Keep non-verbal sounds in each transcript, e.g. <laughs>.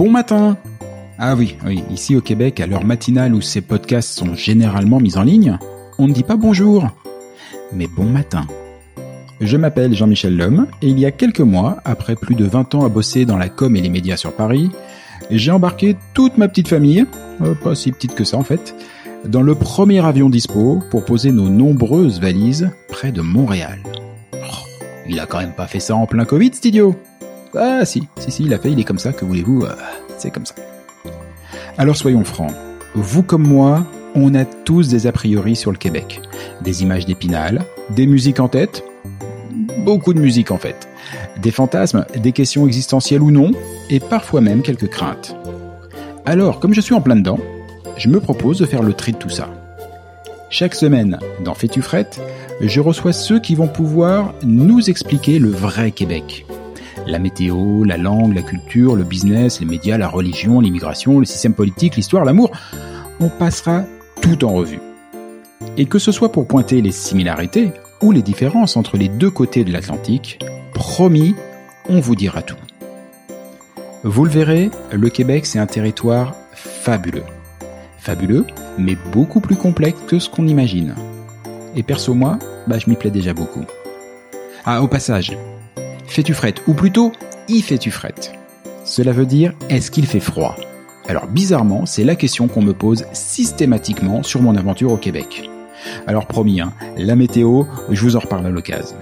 Bon matin Ah oui, oui, ici au Québec, à l'heure matinale où ces podcasts sont généralement mis en ligne, on ne dit pas bonjour, mais bon matin. Je m'appelle Jean-Michel Lhomme, et il y a quelques mois, après plus de 20 ans à bosser dans la com et les médias sur Paris, j'ai embarqué toute ma petite famille, euh, pas si petite que ça en fait, dans le premier avion dispo pour poser nos nombreuses valises près de Montréal. Oh, il a quand même pas fait ça en plein Covid, cet idiot ah si, si, si, il a fait, il est comme ça, que voulez-vous, euh, c'est comme ça. Alors soyons francs, vous comme moi, on a tous des a priori sur le Québec. Des images d'épinal, des musiques en tête, beaucoup de musique en fait, des fantasmes, des questions existentielles ou non, et parfois même quelques craintes. Alors, comme je suis en plein dedans, je me propose de faire le tri de tout ça. Chaque semaine, dans Fais-tu frette, je reçois ceux qui vont pouvoir nous expliquer le vrai Québec. La météo, la langue, la culture, le business, les médias, la religion, l'immigration, le système politique, l'histoire, l'amour. On passera tout en revue. Et que ce soit pour pointer les similarités ou les différences entre les deux côtés de l'Atlantique, promis, on vous dira tout. Vous le verrez, le Québec c'est un territoire fabuleux. Fabuleux, mais beaucoup plus complexe que ce qu'on imagine. Et perso moi, bah je m'y plais déjà beaucoup. Ah, au passage, fais-tu frette? Ou plutôt, y fais-tu frette? Cela veut dire, est-ce qu'il fait froid? Alors bizarrement, c'est la question qu'on me pose systématiquement sur mon aventure au Québec. Alors promis, hein, la météo, je vous en reparle à l'occasion.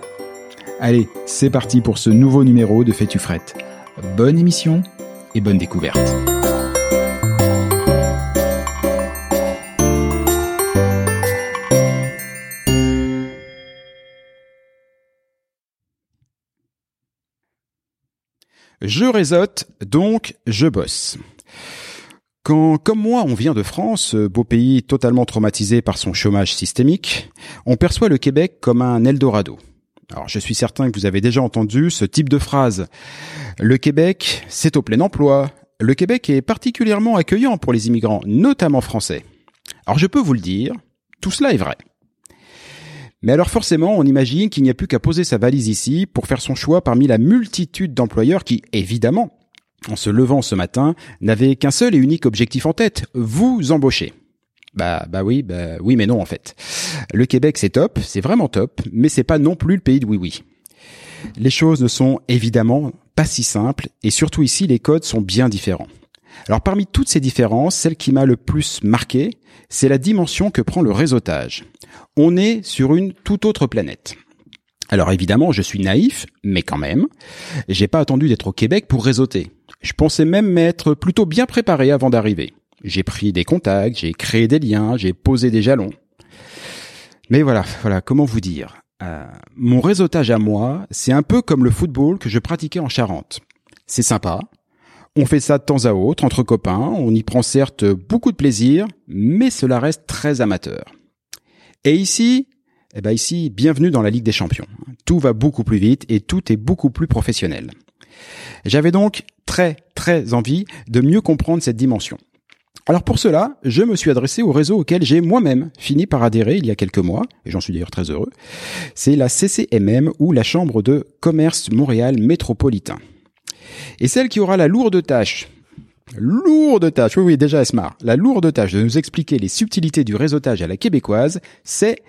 Allez, c'est parti pour ce nouveau numéro de Fais-tu. Bonne émission et bonne découverte. Je réseaute, donc je bosse. Quand, comme moi, on vient de France, beau pays totalement traumatisé par son chômage systémique, on perçoit le Québec comme un Eldorado. Alors, je suis certain que vous avez déjà entendu ce type de phrase. Le Québec, c'est au plein emploi. Le Québec est particulièrement accueillant pour les immigrants, notamment français. Alors, je peux vous le dire, tout cela est vrai. Mais alors forcément, on imagine qu'il n'y a plus qu'à poser sa valise ici pour faire son choix parmi la multitude d'employeurs qui, évidemment, en se levant ce matin, n'avaient qu'un seul et unique objectif en tête, vous embaucher. Bah bah oui, bah oui mais non en fait. Le Québec c'est top, c'est vraiment top, mais c'est pas non plus le pays de oui oui. Les choses ne sont évidemment pas si simples et surtout ici les codes sont bien différents. Alors parmi toutes ces différences, celle qui m'a le plus marqué, c'est la dimension que prend le réseautage. On est sur une toute autre planète. Alors évidemment, je suis naïf, mais quand même, j'ai pas attendu d'être au Québec pour réseauter. Je pensais même m'être plutôt bien préparé avant d'arriver. J'ai pris des contacts, j'ai créé des liens, j'ai posé des jalons. Mais voilà, voilà, comment vous dire euh, Mon réseautage à moi, c'est un peu comme le football que je pratiquais en Charente. C'est sympa. On fait ça de temps à autre, entre copains. On y prend certes beaucoup de plaisir, mais cela reste très amateur. Et ici, eh ben ici, bienvenue dans la Ligue des Champions. Tout va beaucoup plus vite et tout est beaucoup plus professionnel. J'avais donc très très envie de mieux comprendre cette dimension. Alors pour cela, je me suis adressé au réseau auquel j'ai moi-même fini par adhérer il y a quelques mois, et j'en suis d'ailleurs très heureux. C'est la CCMM ou la Chambre de commerce Montréal métropolitain. Et celle qui aura la lourde tâche, lourde tâche, oui oui déjà Esmar, la lourde tâche de nous expliquer les subtilités du réseautage à la québécoise, c'est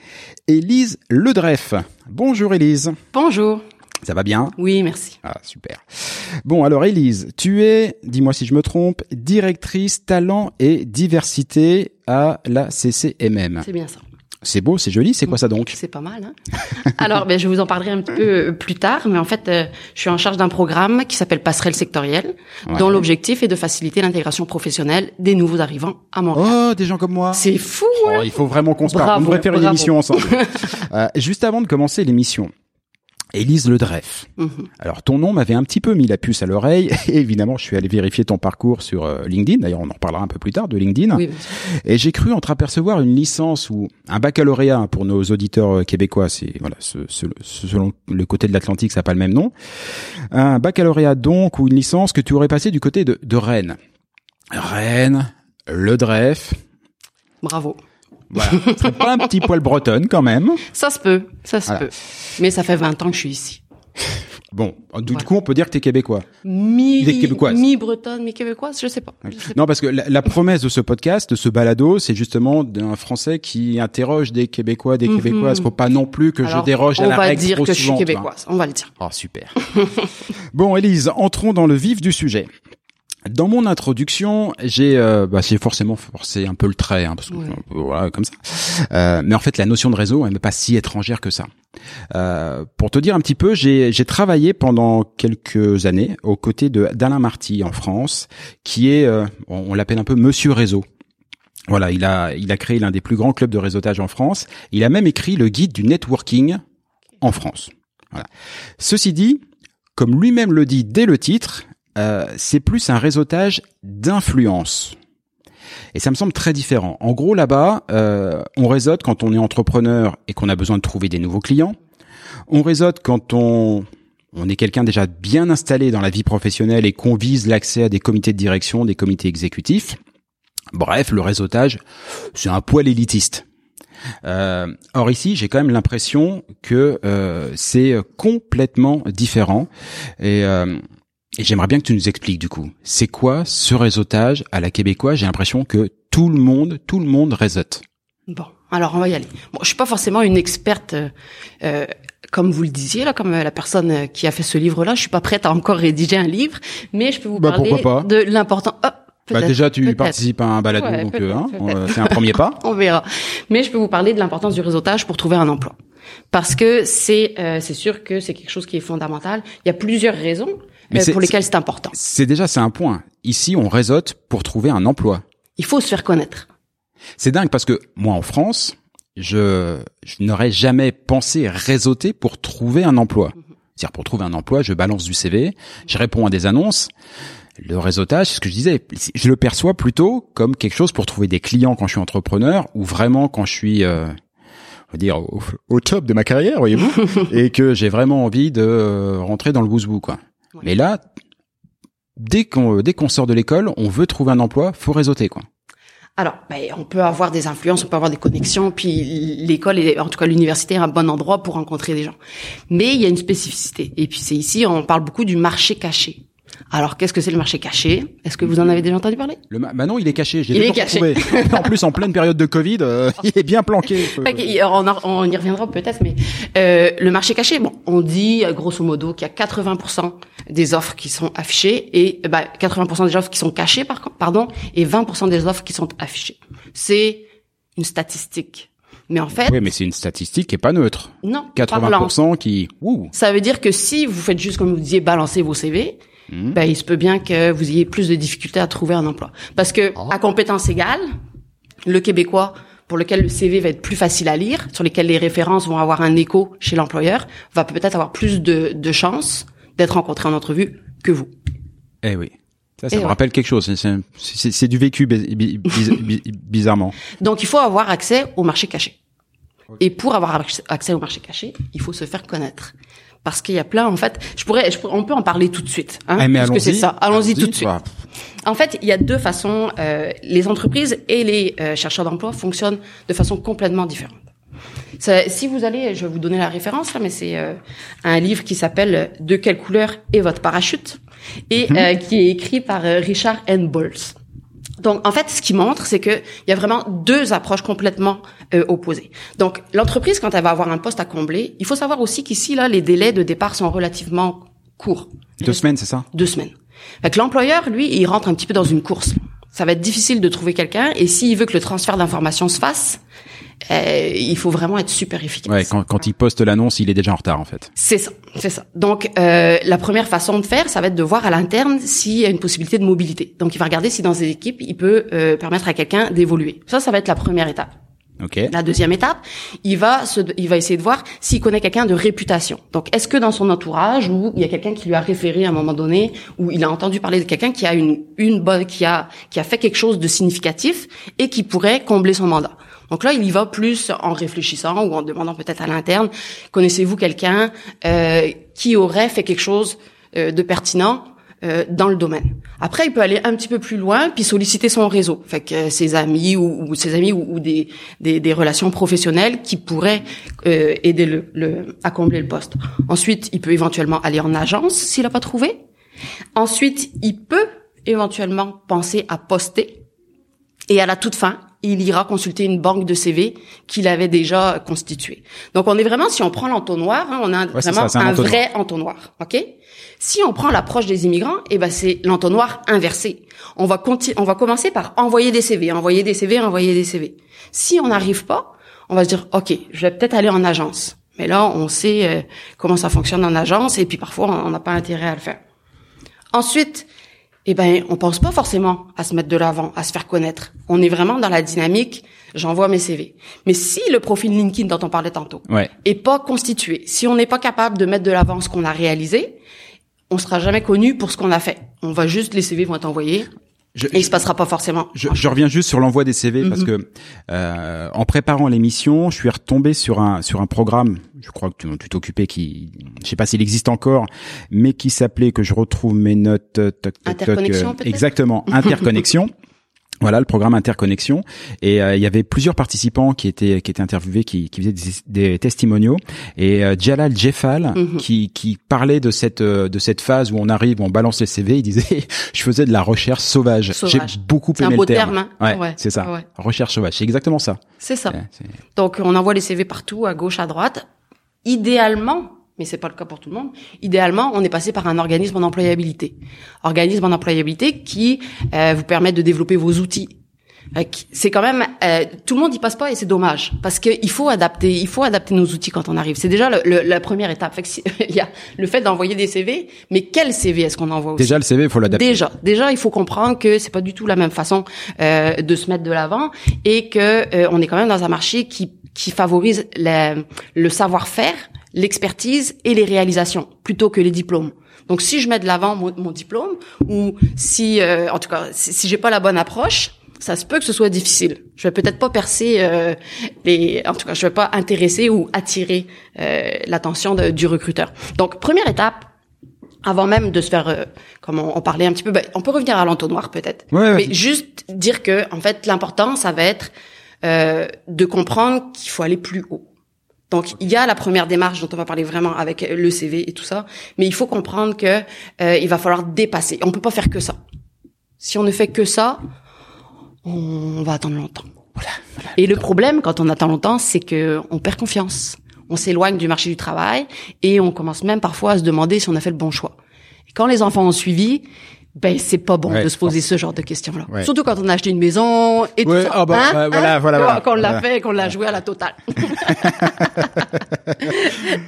Élise Ledreff. Bonjour Élise. Bonjour. Ça va bien? Oui, merci. Ah, super. Bon, alors Élise, tu es, dis-moi si je me trompe, directrice talent et diversité à la CCMM. C'est bien ça. C'est beau, c'est joli, c'est quoi ça donc? C'est pas mal. Hein <laughs> Alors, ben, je vous en parlerai un petit peu plus tard, mais en fait, euh, je suis en charge d'un programme qui s'appelle Passerelle sectorielle, Ouais. dont l'objectif est de faciliter l'intégration professionnelle des nouveaux arrivants à Montréal. Oh, des gens comme moi C'est fou, Oh, hein il faut vraiment qu'on se parle. Bravo, On devrait faire une émission ensemble. <laughs> Euh, juste avant de commencer l'émission, Élise Ledreff. Mhm. Alors ton nom m'avait un petit peu mis la puce à l'oreille <laughs> et évidemment je suis allé vérifier ton parcours sur euh, LinkedIn. D'ailleurs on en reparlera un peu plus tard de LinkedIn. Oui. Et j'ai cru entreapercevoir une licence ou un baccalauréat pour nos auditeurs euh, québécois. C'est voilà, ce- ce- selon le côté de l'Atlantique, ça n'a pas le même nom. Un baccalauréat donc ou une licence que tu aurais passé du côté de, de Rennes. Rennes, le Dref. Bravo. Voilà, serait pas un petit poil bretonne quand même. Ça se peut, ça se Voilà. peut. Mais ça fait 20 ans que je suis ici. Bon, du Voilà. coup on peut dire que t'es québécois. Mi, Des Québécoises. mi-bretonne, mi-québécoise, je sais pas. Je sais Non, parce que la, la promesse de ce podcast, de ce balado, c'est justement d'un Français qui interroge des Québécois, des Mhm. Québécoises. Faut pas non plus que Alors, je déroge à on la va règle dire trop que je suis québécoise. On va le dire. Oh, super. <laughs> bon, Élise, entrons dans le vif du sujet. Dans mon introduction, j'ai euh, bah, forcément forcé un peu le trait, hein, parce que Ouais. euh, voilà comme ça. Euh, mais en fait, la notion de réseau, elle n'est pas si étrangère que ça. Euh, pour te dire un petit peu, j'ai travaillé pendant quelques années aux côtés d'Alain Marty en France, qui est, euh, on, on l'appelle un peu Monsieur Réseau. Voilà, il a il a créé l'un des plus grands clubs de réseautage en France. Il a même écrit le guide du networking en France. Voilà. Ceci dit, comme lui-même le dit dès le titre, euh, c'est plus un réseautage d'influence. Et ça me semble très différent. En gros, là-bas, euh, on réseaute quand on est entrepreneur et qu'on a besoin de trouver des nouveaux clients. On réseaute quand on, on est quelqu'un déjà bien installé dans la vie professionnelle et qu'on vise l'accès à des comités de direction, des comités exécutifs. Bref, le réseautage, c'est un poil élitiste. Euh, or ici, j'ai quand même l'impression que euh, c'est complètement différent. Et, euh, et j'aimerais bien que tu nous expliques du coup, c'est quoi ce réseautage à la québécoise? J'ai l'impression que tout le monde, tout le monde réseaute. Bon, alors on va y aller. Bon, je suis pas forcément une experte, euh, euh, comme vous le disiez là, comme euh, la personne qui a fait ce livre-là. Je suis pas prête à encore rédiger un livre, mais je peux vous Bah, parler pas de l'important. Oh, Bah déjà, tu participes à un balado, Ouais, donc hein, c'est un premier pas. <laughs> On verra. Mais je peux vous parler de l'importance du réseautage pour trouver un emploi. Parce que c'est euh, c'est sûr que c'est quelque chose qui est fondamental. Il y a plusieurs raisons Mais euh, c'est- pour lesquelles c'est important. C'est déjà c'est un point. Ici, on réseaute pour trouver un emploi. Il faut se faire connaître. C'est dingue parce que moi en France, je, je n'aurais jamais pensé réseauter pour trouver un emploi. C'est-à-dire pour trouver un emploi, je balance du CV, je réponds à des annonces. Le réseautage, c'est ce que je disais, je le perçois plutôt comme quelque chose pour trouver des clients quand je suis entrepreneur ou vraiment quand je suis, euh, on va dire, au, au top de ma carrière, voyez-vous, <laughs> et que j'ai vraiment envie de rentrer dans le bousbou, quoi. Ouais. Mais là, dès qu'on dès qu'on sort de l'école, on veut trouver un emploi, faut réseauter, quoi. Alors, ben, on peut avoir des influences, on peut avoir des connexions, puis l'école, est- en tout cas l'université, est un bon endroit pour rencontrer des gens. Mais il y a une spécificité. Et puis c'est ici, on parle beaucoup du marché caché. Alors, qu'est-ce que c'est le marché caché? Est-ce que vous en avez déjà entendu parler? Le ma- bah non, il est caché. J'ai Il est caché. <laughs> en plus, en pleine période de Covid, euh, il est bien planqué. <laughs> On, y reviendra peut-être, mais euh, le marché caché, bon, on dit euh, grosso modo qu'il y a 80% des offres qui sont affichées et euh, bah, 80% des offres qui sont cachées, par pardon, et 20% des offres qui sont affichées. C'est une statistique. Mais en fait, Oui, mais c'est une statistique qui est pas neutre. non. parlant. 80% qui, ouh, Ça veut dire que si vous faites juste comme vous disiez, balancer vos CV, Mhm. ben, il se peut bien que vous ayez plus de difficultés à trouver un emploi. Parce que Ah. à compétence égale, le Québécois pour lequel le CV va être plus facile à lire, sur lesquels les références vont avoir un écho chez l'employeur, va peut-être avoir plus de, de chances d'être rencontré en entrevue que vous. eh oui. Ça, ça Et me ouais. rappelle quelque chose. C'est- du vécu bi- bi- bi- bi- bizarrement. <laughs> Donc, il faut avoir accès au marché caché. Et pour avoir accès au marché caché, il faut se faire connaître. Parce qu'il y a plein, en fait, je pourrais, je pourrais- on peut en parler tout de suite, hein, mais parce que c'est ça. Allons-y tout de suite. Bah, En fait, il y a deux façons. euh, les entreprises et les euh, chercheurs d'emploi fonctionnent de façon complètement différente. Ça- si vous allez, je vais vous donner la référence là, mais c'est euh, un livre qui s'appelle De quelle couleur est votre parachute et euh, qui est écrit par euh, Richard N. Bowles. Donc, en fait, ce qui montre, c'est que il y a vraiment deux approches complètement euh, opposées. Donc, l'entreprise, quand elle va avoir un poste à combler, il faut savoir aussi qu'ici, là, les délais de départ sont relativement courts. deux semaines, c'est ça? Deux semaines. Fait que l'employeur, lui, il rentre un petit peu dans une course. Ça va être difficile de trouver quelqu'un, et s'il veut que le transfert d'informations se fasse, euh, il faut vraiment être super efficace. Ouais, quand, quand il poste l'annonce, il est déjà en retard en fait. C'est ça, c'est ça. Donc euh, la première façon de faire, ça va être de voir à l'interne s'il y a une possibilité de mobilité. Donc il va regarder si dans ses équipes, il peut euh, permettre à quelqu'un d'évoluer. Ça, ça va être la première étape. Ok. La deuxième étape, il va se, il va essayer de voir s'il connaît quelqu'un de réputation. Donc, est-ce que dans son entourage, ou il y a quelqu'un qui lui a référé à un moment donné, ou il a entendu parler de quelqu'un qui a une, une bonne, qui a, qui a fait quelque chose de significatif et qui pourrait combler son mandat? Donc là, il y va plus en réfléchissant ou en demandant peut-être à l'interne, connaissez-vous quelqu'un euh, qui aurait fait quelque chose euh, de pertinent euh, dans le domaine? Après, il peut aller un petit peu plus loin puis solliciter son réseau, fait que euh, ses amis ou, ou ses amis ou, ou des, des, des relations professionnelles qui pourraient euh, aider le, le à combler le poste. Ensuite, il peut éventuellement aller en agence s'il n'a pas trouvé. Ensuite, il peut éventuellement penser à poster. Et à la toute fin, il ira consulter une banque de CV qu'il avait déjà constituée. Donc, on est vraiment, si on prend l'entonnoir, hein, on a Ouais, vraiment ça, un un, entonnoir. vrai entonnoir, ok? Si on prend l'approche des immigrants, eh ben c'est l'entonnoir inversé. On va on va commencer par envoyer des CV, envoyer des CV, envoyer des CV. Si on n'arrive pas, on va se dire ok, je vais peut-être aller en agence. Mais là, on sait euh, comment ça fonctionne en agence et puis parfois on n'a pas intérêt à le faire. Ensuite, eh ben, on pense pas forcément à se mettre de l'avant, à se faire connaître. On est vraiment dans la dynamique, j'envoie mes CV. Mais si le profil LinkedIn dont on parlait tantôt Ouais. est pas constitué, si on n'est pas capable de mettre de l'avant ce qu'on a réalisé, on sera jamais connu pour ce qu'on a fait. On va juste, les CV vont être envoyés Je, et il se passera pas forcément. je, je reviens juste sur l'envoi des CV parce que euh, en préparant l'émission, je suis retombé sur un sur un programme. Je crois que tu t'occupais qui, je sais pas s'il existe encore, mais qui s'appelait que je retrouve mes notes. toc, toc, toc, Interconnexion, euh, peut-être? Exactement, <laughs> interconnexion. Voilà le programme Interconnexion et euh, il y avait plusieurs participants qui étaient qui étaient interviewés qui, qui faisaient des, des testimoniaux et euh, Jalal Jeffal Mhm. qui qui parlait de cette euh, de cette phase où on arrive on balance les CV il disait <laughs> je faisais de la recherche sauvage, Sauvage. j'ai beaucoup C'est un aimé beau le terme, terme, hein. ouais, Ouais, c'est ça ouais. recherche sauvage c'est exactement ça C'est ça. Donc on envoie les CV partout, à gauche, à droite. Idéalement, mais c'est pas le cas pour tout le monde. Idéalement, on est passé par un organisme en employabilité, organisme en employabilité qui euh, vous permet de développer vos outils. Euh, C'est quand même euh, tout le monde y passe pas et c'est dommage parce que il faut adapter, il faut adapter nos outils quand on arrive. C'est déjà le- le- la première étape. Fait que si- <laughs> il y a le fait d'envoyer des CV, mais quel CV est-ce qu'on envoie aussi déjà le CV il faut l'adapter Déjà, déjà, il faut comprendre que c'est pas du tout la même façon euh, de se mettre de l'avant et que euh, on est quand même dans un marché qui qui favorise la- le savoir-faire, l'expertise et les réalisations plutôt que les diplômes. Donc, si je mets de l'avant mon, mon diplôme ou si, euh, en tout cas, si, si j'ai pas la bonne approche, ça se peut que ce soit difficile. Je vais peut-être pas percer euh, les, en tout cas, je vais pas intéresser ou attirer euh, l'attention du recruteur. Donc, première étape, avant même de se faire, euh, comme on, on parlait un petit peu, ben, on peut revenir à l'entonnoir peut-être, Ouais, ouais. mais juste dire que en fait l'important ça va être euh, de comprendre qu'il faut aller plus haut. Donc il y a la première démarche dont on va parler vraiment avec le CV et tout ça, mais il faut comprendre que euh, il va falloir dépasser. On peut pas faire que ça. Si on ne fait que ça, on va attendre longtemps. Et le problème quand on attend longtemps, c'est que on perd confiance. On s'éloigne du marché du travail et on commence même parfois à se demander si on a fait le bon choix. Et quand les enfants ont suivi, ben c'est pas bon Ouais, de se poser ce genre de questions-là. Ouais. Surtout quand on a acheté une maison et Ouais, tout ça. ah bah, Hein? ouais, voilà, Hein? voilà, voilà, Qu'on l'a voilà. fait, qu'on l'a joué à la totale. <laughs> <laughs>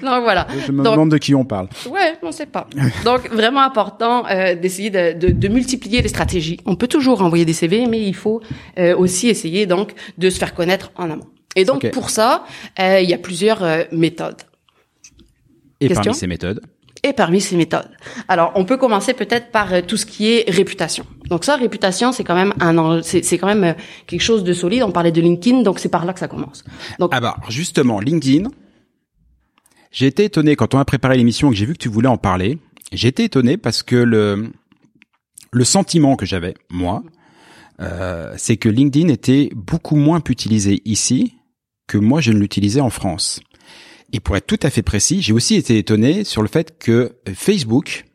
Donc voilà. Je me Donc, demande de qui on parle. Ouais, on sait pas. Donc vraiment important euh, d'essayer de, de, de multiplier les stratégies. On peut toujours envoyer des CV, mais il faut euh, aussi essayer donc de se faire connaître en amont. Et donc pour ça, euh, il y a plusieurs euh, méthodes. Et Question? parmi ces méthodes, Et parmi ces méthodes, alors on peut commencer peut-être par euh, tout ce qui est réputation. Donc ça, réputation, c'est quand même un, c'est quand même euh, quelque chose de solide. On parlait de LinkedIn, donc c'est par là que ça commence. Donc Ah bah justement, LinkedIn. J'ai été étonné quand on a préparé l'émission et que j'ai vu que tu voulais en parler. J'ai été étonné parce que le le sentiment que j'avais moi, euh, c'est que LinkedIn était beaucoup moins utilisé ici que moi je ne l'utilisais en France. Et pour être tout à fait précis, j'ai aussi été étonné sur le fait que Facebook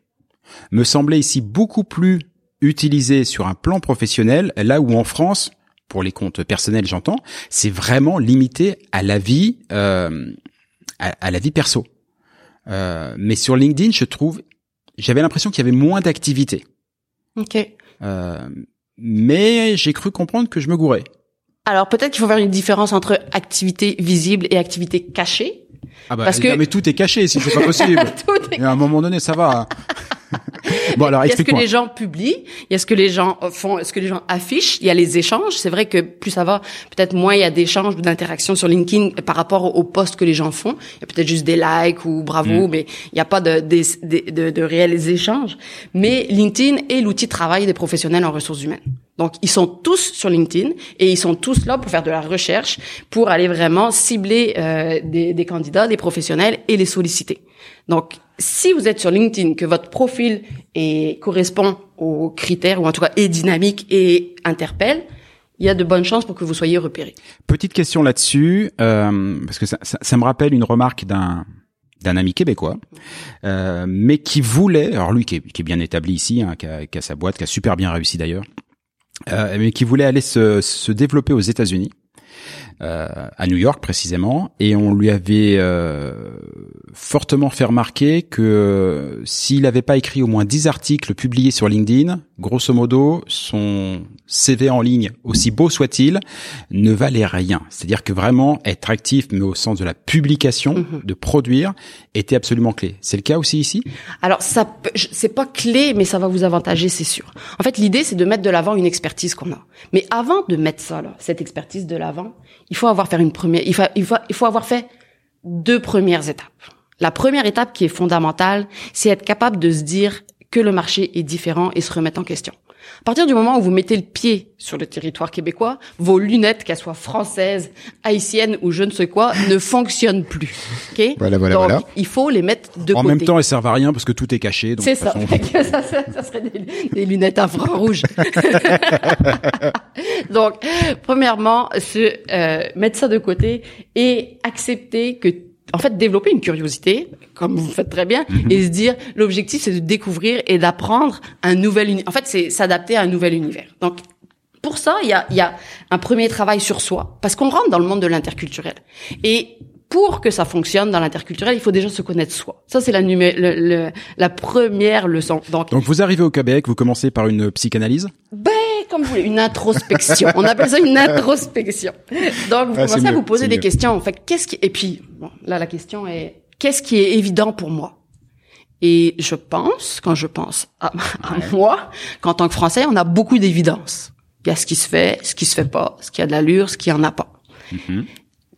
me semblait ici beaucoup plus utilisé sur un plan professionnel, là où en France, pour les comptes personnels j'entends, c'est vraiment limité à la vie, euh, à, à la vie perso. Euh, mais sur LinkedIn, je trouve, j'avais l'impression qu'il y avait moins d'activité. ok. Euh, mais j'ai cru comprendre que je me gourais. Alors peut-être qu'il faut faire une différence entre activité visible et activité cachée. Ah bah, Parce que- non, mais tout est caché si c'est pas possible. <laughs> Tout est Et à un moment donné, ça va. Bon alors Il y a ce que les gens publient, il y a ce que les gens font, ce que les gens affichent, il y a les échanges. C'est vrai que plus ça va, peut-être moins il y a d'échanges ou d'interactions sur LinkedIn par rapport aux posts que les gens font. Il y a peut-être juste des likes ou bravo, mais il n'y a pas de, des- de, de réels échanges. Mais LinkedIn est l'outil de travail des professionnels en ressources humaines. Donc, ils sont tous sur LinkedIn et ils sont tous là pour faire de la recherche, pour aller vraiment cibler euh, des, des candidats, des professionnels et les solliciter. Donc, si vous êtes sur LinkedIn, que votre profil est, correspond aux critères, ou en tout cas est dynamique et interpelle, il y a de bonnes chances pour que vous soyez repéré. Petite question là-dessus, euh, parce que ça, ça, me rappelle une remarque d'un d'un ami québécois, euh, mais qui voulait, alors lui qui est, qui est bien établi ici, hein, qui, a, qui a sa boîte, qui a super bien réussi d'ailleurs, euh, mais qui voulait aller se, se développer aux États-Unis, à New York précisément, et on lui avait euh, fortement fait remarquer que euh, s'il n'avait pas écrit au moins 10 articles publiés sur LinkedIn, grosso modo, son CV en ligne, aussi beau soit-il, ne valait rien. C'est-à-dire que vraiment être actif, mais au sens de la publication, de produire, était absolument clé. C'est le cas aussi ici? Alors, ça, c'est pas clé, mais ça va vous avantager, c'est sûr. En fait, l'idée, c'est de mettre de l'avant une expertise qu'on a. Mais avant de mettre ça, là, cette expertise de l'avant, il faut avoir fait une première, il faut, il faut, il faut avoir fait deux premières étapes. La première étape qui est fondamentale, c'est être capable de se dire que le marché est différent et se remettre en question. À partir du moment où vous mettez le pied sur le territoire québécois, vos lunettes, qu'elles soient françaises, haïtiennes ou je ne sais quoi, ne <laughs> fonctionnent plus. Ok? Voilà, voilà, Donc, voilà. il faut les mettre de En côté. même temps, elles servent à rien parce que tout est caché. C'est ça. façon- <laughs> ça, ça, ça serait des, des lunettes infrarouges. <laughs> Donc, premièrement, se euh, mettre ça de côté et accepter que, en fait, développer une curiosité, comme vous faites très bien, et se dire l'objectif c'est de découvrir et d'apprendre un nouvel univers. En fait, c'est s'adapter à un nouvel univers. Donc pour ça, il y a, il y a un premier travail sur soi, parce qu'on rentre dans le monde de l'interculturel. Et pour que ça fonctionne dans l'interculturel, il faut déjà se connaître soi. Ça, c'est la, numé- le- le- la première leçon. Donc, Donc vous arrivez au Québec, vous commencez par une psychanalyse? Ben, comme vous voulez, une introspection. On appelle ça une introspection. Donc, vous Ah, commencez à mieux, vous poser des mieux. questions. En fait, qu'est-ce qui, et puis, bon, là, la question est, qu'est-ce qui est évident pour moi? Et je pense, quand je pense à, à moi, qu'en tant que Français, on a beaucoup d'évidence. Il y a ce qui se fait, ce qui se fait pas, ce qui a de l'allure, ce qui en a pas.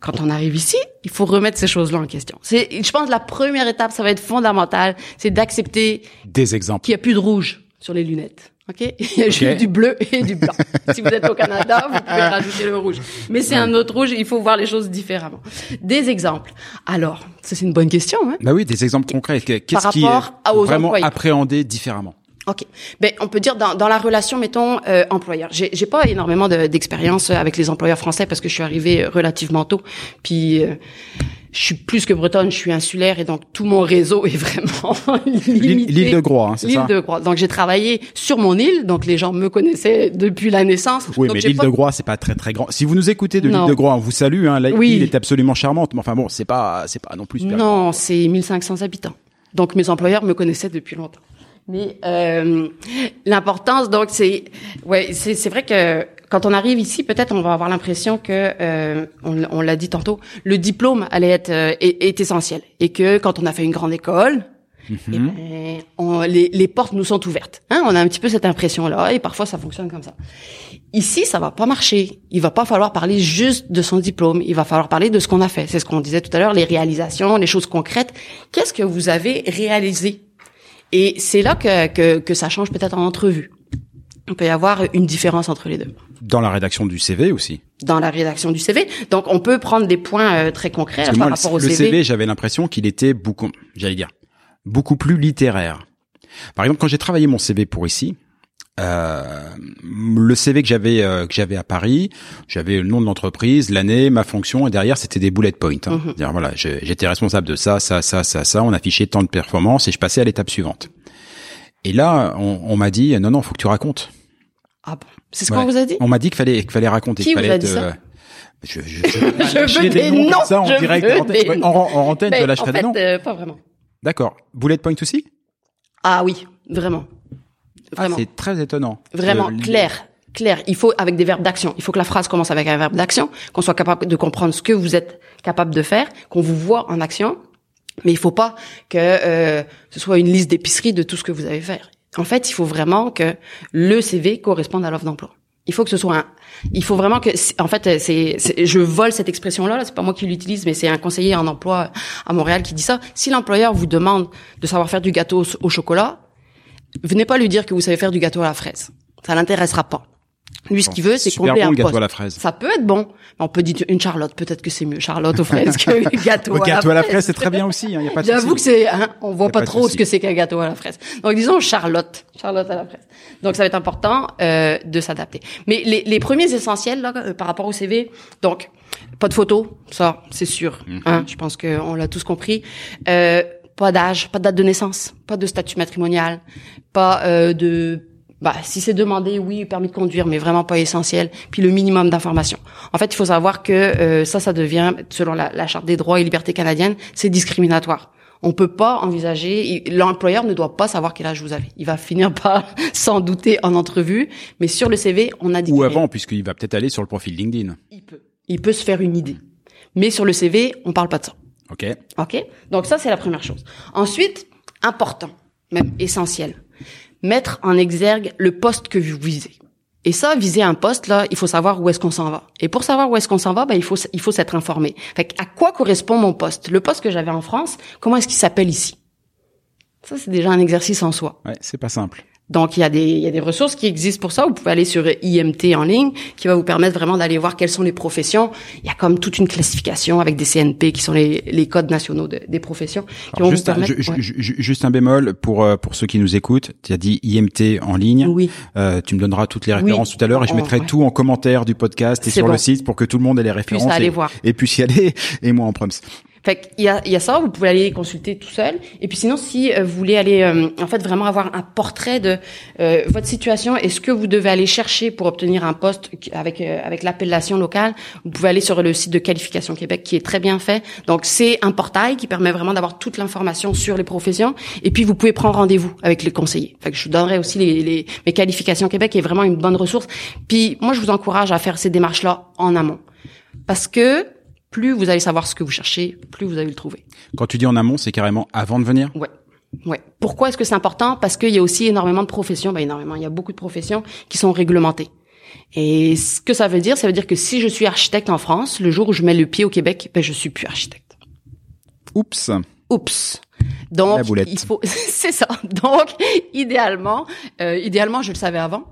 Quand on arrive ici, il faut remettre ces choses-là en question. C'est, je pense, la première étape, ça va être fondamental, c'est d'accepter Des exemples. qu'il n'y a plus de rouge sur les lunettes. OK? <laughs> Il y a juste du bleu et du blanc. <laughs> si vous êtes au Canada, vous pouvez <laughs> rajouter le rouge. Mais c'est un autre rouge, il faut voir les choses différemment. Des exemples. Alors, ça c'est une bonne question, hein? Bah oui, des exemples concrets. Que- Qu'est-ce qui est aux vraiment employés. appréhendé différemment? OK. Ben, on peut dire dans, dans la relation, mettons, euh, employeur. J'ai, j'ai pas énormément de- d'expérience avec les employeurs français parce que je suis arrivée euh, relativement tôt. Puis, euh, je suis plus que bretonne, je suis insulaire et donc tout mon réseau est vraiment <laughs> limité. L'île de Groix, hein, c'est L'île ça de Groix. Donc j'ai travaillé sur mon île, donc les gens me connaissaient depuis la naissance. Oui, donc mais l'île pas- de Groix, c'est pas très très grand. Si vous nous écoutez de l'île de Groix, on vous salue. Hein, Oui. l'île est absolument charmante, mais enfin bon, c'est pas, c'est pas non plus super. grand. Non, c'est 1500 habitants. Donc mes employeurs me connaissaient depuis longtemps. Mais euh, l'importance, donc, c'est, ouais, c'est, c'est vrai que quand on arrive ici, peut-être on va avoir l'impression que, euh, on, on l'a dit tantôt, le diplôme allait être euh, est, est essentiel et que quand on a fait une grande école, eh ben, on- les, les portes nous sont ouvertes. Hein, on a un petit peu cette impression-là et parfois ça fonctionne comme ça. Ici, ça va pas marcher. Il va pas falloir parler juste de son diplôme. Il va falloir parler de ce qu'on a fait. C'est ce qu'on disait tout à l'heure, les réalisations, les choses concrètes. Qu'est-ce que vous avez réalisé Et c'est là que, que, que ça change peut-être en entrevue. Il peut y avoir une différence entre les deux Dans la rédaction du CV aussi. dans la rédaction du CV. Donc, on peut prendre des points euh, très concrets par moi, rapport au le, le CV, j'avais l'impression qu'il était beaucoup, j'allais dire, beaucoup plus littéraire. Par exemple, quand j'ai travaillé mon CV pour ici, euh, le CV que j'avais euh, que j'avais à Paris, j'avais le nom de l'entreprise, l'année, ma fonction, et derrière c'était des bullet points. Hein. C'est-à-dire, voilà, j'étais responsable de ça, ça, ça, ça, ça. On affichait tant de performances et je passais à l'étape suivante. Et là, on, on m'a dit non, non, faut que tu racontes. Ah bon C'est ce Ouais. qu'on vous a dit? On m'a dit qu'il fallait qu'il fallait raconter. Qui vous fallait a dit être, ça? Euh, je, je, je, <laughs> Je veux des noms ça en direct. en, ouais, en, en antenne, Ben, je lâcherai en des fait, noms. euh, pas vraiment. D'accord. Bullet point aussi? Ah oui, vraiment. Ah, Vraiment. c'est très étonnant. Vraiment Euh, clair, clair. Il faut avec des verbes d'action. Il faut que la phrase commence avec un verbe d'action, qu'on soit capable de comprendre ce que vous êtes capable de faire, qu'on vous voit en action. Mais il faut pas que euh, ce soit une liste d'épicerie de tout ce que vous avez fait. En fait, il faut vraiment que le CV corresponde à l'offre d'emploi. Il faut que ce soit un. Il faut vraiment que. En fait, c'est. Je vole cette expression-là. Là, c'est pas moi qui l'utilise, mais c'est un conseiller en emploi à Montréal qui dit ça. Si l'employeur vous demande de savoir faire du gâteau au- au chocolat, venez pas lui dire que vous savez faire du gâteau à la fraise. Ça l'intéressera pas. Lui, ce qu'il veut, c'est combler bon, un le gâteau poste. à la fraise. Ça peut être bon. On peut dire une Charlotte. Peut-être que c'est mieux Charlotte aux fraises <laughs> que le gâteau, Le à, gâteau à la la fraise, c'est très bien aussi. Y a pas de J'avoue que c'est, hein, on voit pas trop ce que c'est qu'un gâteau à la fraise. Donc disons Charlotte, Charlotte à la fraise. Donc ça va être important euh, de s'adapter. Mais les, les premiers essentiels là euh, par rapport au CV, donc pas de photo, ça c'est sûr. Mhm. Hein, je pense qu'on l'a tous compris. Euh, pas d'âge, pas de date de naissance, pas de statut matrimonial, pas euh, de bah, si c'est demandé, oui, permis de conduire, mais vraiment pas essentiel. Puis le minimum d'informations. En fait, il faut savoir que euh, ça, ça devient, selon la, la charte des droits et libertés canadiennes, c'est discriminatoire. On peut pas envisager, l'employeur ne doit pas savoir quel âge vous avez. Il va finir par <laughs> s'en douter en entrevue, mais sur le CV, on a dit Ou avant, puisqu'il va peut-être aller sur le profil LinkedIn. il peut, il peut se faire une idée. Mais sur le CV, on parle pas de ça. Ok. OK? Donc ça, c'est la première chose. Ensuite, important, même essentiel, mettre en exergue le poste que vous visez. Et ça, viser un poste, là, il faut savoir où est-ce qu'on s'en va. Et pour savoir où est-ce qu'on s'en va, ben, il faut, il faut s'être informé. Fait à quoi correspond mon poste? Le poste que j'avais en France, comment est-ce qu'il s'appelle ici? Ça, c'est déjà un exercice en soi. Ouais, c'est pas simple. Donc, il y, a des, il y a des ressources qui existent pour ça. Vous pouvez aller sur IMT en ligne, qui va vous permettre vraiment d'aller voir quelles sont les professions. Il y a comme toute une classification avec des CNP, qui sont les, les codes nationaux de- des professions, qui vont juste, vous un, permettre... ouais. ju- juste un bémol pour euh, pour ceux qui nous écoutent. Tu as dit IMT en ligne. Oui. Euh, tu me donneras toutes les Oui. références tout à l'heure et je En- mettrai ouais. tout en commentaire du podcast et sur bon. le site pour que tout le monde ait les références et, voir. et puisse y aller <laughs> et moi en proms. Fait qu'il y a, il y a ça, vous pouvez aller consulter tout seul. Et puis sinon, si euh, vous voulez aller, euh, en fait, vraiment avoir un portrait de euh, votre situation et ce que vous devez aller chercher pour obtenir un poste avec euh, avec l'appellation locale, vous pouvez aller sur le site de Qualification Québec qui est très bien fait. Donc c'est un portail qui permet vraiment d'avoir toute l'information sur les professions. Et puis vous pouvez prendre rendez-vous avec les conseillers. Fait que je vous donnerai aussi les, les mes Qualifications Québec est vraiment une bonne ressource. Puis moi, je vous encourage à faire ces démarches-là en amont, parce que plus vous allez savoir ce que vous cherchez, plus vous allez le trouver. Quand tu dis en amont, c'est carrément avant de venir? Ouais. Ouais. Pourquoi est-ce que c'est important? Parce qu'il y a aussi énormément de professions, ben énormément, il y a beaucoup de professions qui sont réglementées. Et ce que ça veut dire, ça veut dire que si je suis architecte en France, le jour où je mets le pied au Québec, ben je suis plus architecte. Oups. Oups. Donc La boulette. il faut <laughs> c'est ça. Donc idéalement, euh, idéalement je le savais avant.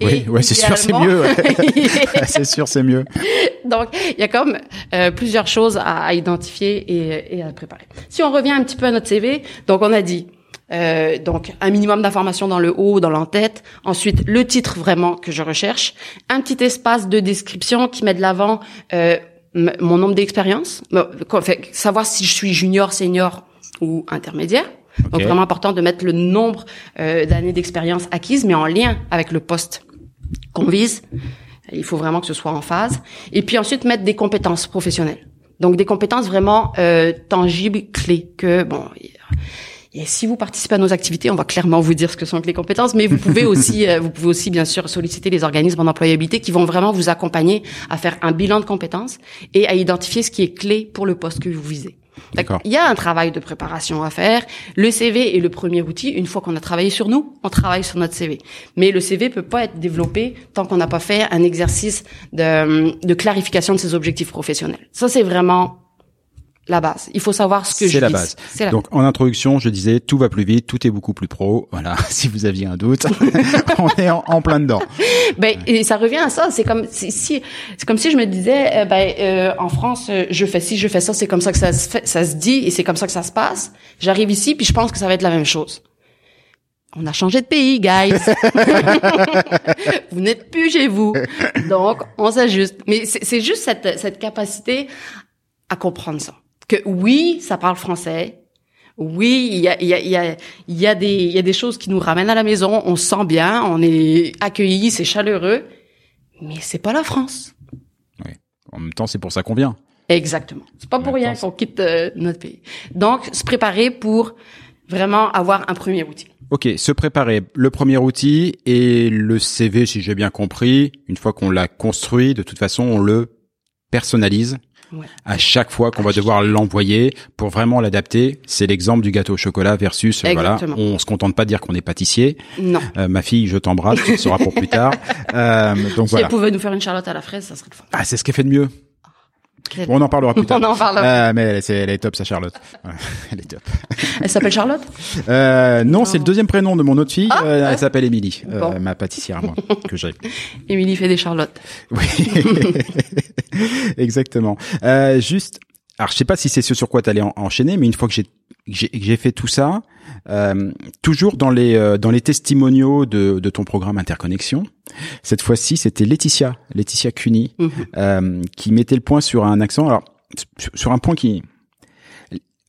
Oui, ouais, c'est sûr, c'est mieux. ouais. <laughs> c'est sûr, c'est mieux. <laughs> Donc, il y a comme euh, plusieurs choses à, à identifier et, et à préparer. Si on revient un petit peu à notre CV, donc on a dit euh, donc un minimum d'informations dans le haut, dans l'entête. Ensuite, le titre vraiment que je recherche, un petit espace de description qui met de l'avant euh, mon nombre d'expériences, savoir si je suis junior, senior ou intermédiaire. Donc vraiment important de mettre le nombre euh, d'années d'expérience acquises, mais en lien avec le poste qu'on vise. Il faut vraiment que ce soit en phase. Et puis ensuite mettre des compétences professionnelles. Donc des compétences vraiment euh, tangibles, clés. Que bon, Et si vous participez à nos activités, on va clairement vous dire ce que sont les compétences, mais vous pouvez aussi, <laughs> euh, vous pouvez aussi bien sûr solliciter les organismes d'employabilité qui vont vraiment vous accompagner à faire un bilan de compétences et à identifier ce qui est clé pour le poste que vous visez. Il y a un travail de préparation à faire. Le CV est le premier outil. Une fois qu'on a travaillé sur nous, on travaille sur notre CV. Mais le CV peut pas être développé tant qu'on n'a pas fait un exercice de, de clarification de ses objectifs professionnels. Ça, c'est vraiment la base. Il faut savoir ce que je C'est la base. C'est la Donc en introduction, je disais tout va plus vite, tout est beaucoup plus pro. Voilà, <laughs> si vous aviez un doute, <laughs> on est en, en plein dedans. <laughs> Ben, et ça revient à ça. C'est comme si, si- c'est comme si je me disais, euh, ben, euh, en France, euh, je fais ci, je fais ça. C'est comme ça que ça se fait, ça se dit, et c'est comme ça que ça se passe. J'arrive ici, puis je pense que ça va être la même chose. On a changé de pays, guys. vous n'êtes plus chez vous, donc on s'ajuste. Mais c'est c'est juste cette, cette capacité à comprendre ça. Que oui, ça parle français. Oui, il y a, y, a, y, a, y, a des, y a des choses qui nous ramènent à la maison. On se sent bien, on est accueillis, c'est chaleureux. Mais c'est pas la France. Oui. En même temps, c'est pour ça qu'on vient. Exactement. C'est pas pour rien qu'on quitte euh, notre pays. Donc, se préparer pour vraiment avoir un premier outil. Ok, se préparer. Le premier outil et le CV, si j'ai bien compris, une fois qu'on l'a construit, de toute façon, on le personnalise Ouais. à chaque fois qu'on va devoir l'envoyer pour vraiment l'adapter. C'est l'exemple du gâteau au chocolat versus euh, voilà, Exactement. on se contente pas de dire qu'on est pâtissier. Non. Euh, ma fille, je t'embrasse, tu le sauras pour plus tard. <laughs> Euh, donc Si voilà. elle pouvait nous faire une charlotte à la fraise, ça serait le fun. Ah, c'est ce qu'elle fait de mieux. Bon, on en parlera plus <laughs> tard. On en parlera. Euh, mais elle, est- c'est- elle est top, sa Charlotte. <laughs> Elle est top. <laughs> Elle s'appelle Charlotte Euh, non, c'est le deuxième prénom de mon autre fille. Ah, Euh, elle s'appelle Émilie, euh, Bon. ma pâtissière à moi, que j'ai. Émilie fait des charlottes. Oui, exactement. Euh, juste, alors je sais pas si c'est ce sur quoi tu allais enchaîner, mais une fois que j'ai j'ai fait tout ça, euh, toujours dans les euh, dans les testimoniaux de, de ton programme Interconnexion, cette fois-ci c'était Laetitia, Laetitia Cuny, Mhm. euh, qui mettait le point sur un accent. Alors sur- un point qui,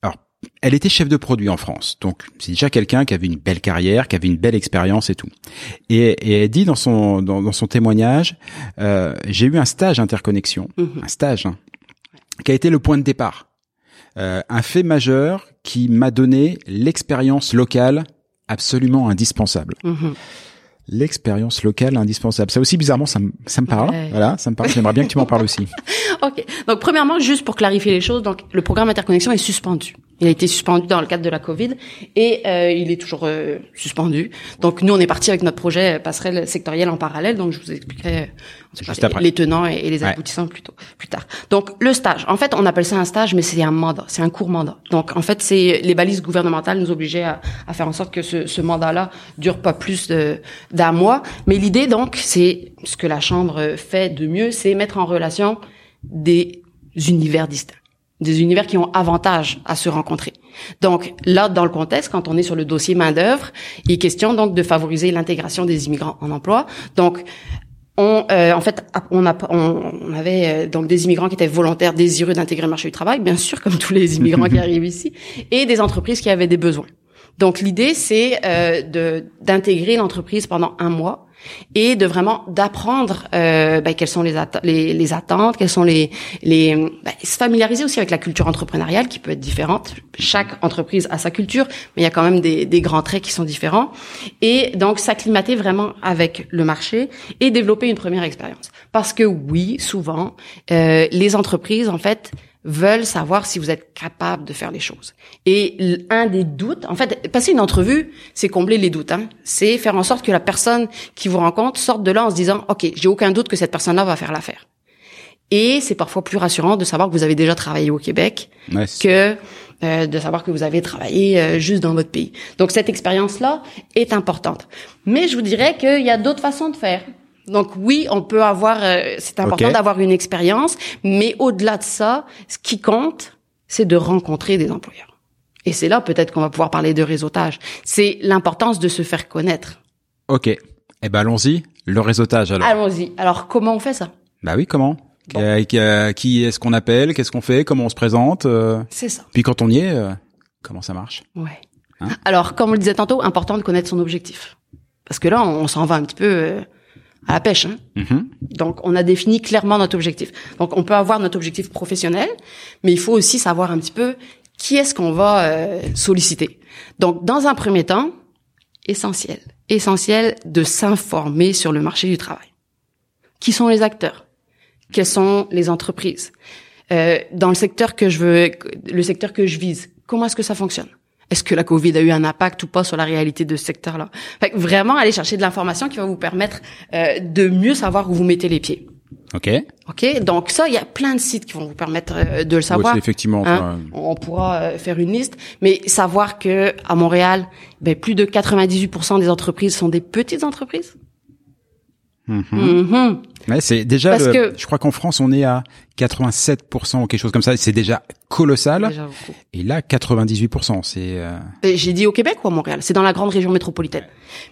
alors elle était chef de produit en France, donc c'est déjà quelqu'un qui avait une belle carrière, qui avait une belle expérience et tout. Et, et elle dit dans son dans, dans son témoignage, euh, j'ai eu un stage interconnexion, Mhm. un stage hein, qui a été le point de départ, Euh, un fait majeur qui m'a donné l'expérience locale absolument indispensable. Mhm. L'expérience locale indispensable. Ça aussi bizarrement ça me ça me parle. Ouais. Voilà, ça me parle. J'aimerais bien que tu m'en parles aussi. <laughs> Ok. Donc, premièrement, juste pour clarifier les choses, donc le programme Interconnexion est suspendu. Il a été suspendu dans le cadre de la Covid et euh, il est toujours euh, suspendu. Donc, nous, on est parti avec notre projet euh, passerelle sectorielle en parallèle. Donc, je vous expliquerai euh, les, après. les tenants et, et les Ouais. aboutissants plus tôt, plus tard. Donc, le stage. En fait, on appelle ça un stage, mais c'est un mandat. C'est un court mandat. Donc, en fait, c'est les balises gouvernementales nous obligeaient à, à faire en sorte que ce, ce mandat-là dure pas plus d'un mois. Mais l'idée, donc, c'est ce que la Chambre fait de mieux, c'est mettre en relation des univers distincts, des univers qui ont avantage à se rencontrer. Donc là, dans le contexte, quand on est sur le dossier main d'œuvre, il est question donc de favoriser l'intégration des immigrants en emploi. Donc on, euh, en fait, on, a, on, on avait euh, donc des immigrants qui étaient volontaires, désireux d'intégrer le marché du travail, bien sûr, comme tous les immigrants qui <laughs> arrivent ici, et des entreprises qui avaient des besoins. Donc l'idée, c'est euh, d'intégrer l'entreprise pendant un mois et de vraiment d'apprendre euh, ben, quelles sont les, les, les attentes, quelles sont les les ben, se familiariser aussi avec la culture entrepreneuriale qui peut être différente. Chaque entreprise a sa culture, mais il y a quand même des, des grands traits qui sont différents. Et donc s'acclimater vraiment avec le marché et développer une première expérience. Parce que oui, souvent euh, les entreprises en fait veulent savoir si vous êtes capable de faire les choses. Et un des doutes, en fait, passer une entrevue, c'est combler les doutes. Hein. C'est faire en sorte que la personne qui vous rencontre sorte de là en se disant, OK, j'ai aucun doute que cette personne-là va faire l'affaire. Et c'est parfois plus rassurant de savoir que vous avez déjà travaillé au Québec Ouais, que euh, de savoir que vous avez travaillé euh, juste dans votre pays. Donc cette expérience-là est importante. Mais je vous dirais qu'il y a d'autres façons de faire. Donc oui, on peut avoir, euh, c'est important d'avoir une expérience, mais au-delà de ça, ce qui compte, c'est de rencontrer des employeurs. Et c'est là peut-être qu'on va pouvoir parler de réseautage. C'est l'importance de se faire connaître. Ok. Eh ben allons-y. Le réseautage alors. Allons-y. Alors comment on fait ça? Bah oui, comment? Bon. Euh, qui, euh, qui est-ce qu'on appelle? Qu'est-ce qu'on fait? Comment on se présente? Euh, C'est ça. Puis quand on y est, euh, comment ça marche? Ouais. Hein? Alors, comme on le disait tantôt, important de connaître son objectif. Parce que là, on s'en va un petit peu euh, à la pêche. Hein. Mhm. Donc, on a défini clairement notre objectif. Donc, on peut avoir notre objectif professionnel, mais il faut aussi savoir un petit peu qui est-ce qu'on va euh, solliciter Donc, dans un premier temps, essentiel, essentiel de s'informer sur le marché du travail. Qui sont les acteurs? Quelles sont les entreprises? Euh, Dans le secteur que je veux, le secteur que je vise, comment est-ce que ça fonctionne? Est-ce que la Covid a eu un impact ou pas sur la réalité de ce secteur-là? Fait Vraiment aller chercher de l'information qui va vous permettre euh, de mieux savoir où vous mettez les pieds. Ok. Ok? Donc ça, il y a plein de sites qui vont vous permettre euh, de le savoir. Oui, effectivement. Hein? On pourra euh, faire une liste, mais savoir que à Montréal, ben, plus de 98% des entreprises sont des petites entreprises. Mm -hmm. Ouais, c'est déjà. Le, que, je crois qu'en France, on est à 87% ou quelque chose comme ça. C'est déjà colossal. Déjà et là, 98%, c'est. Euh... J'ai dit au Québec ou à Montréal? C'est dans la grande région métropolitaine.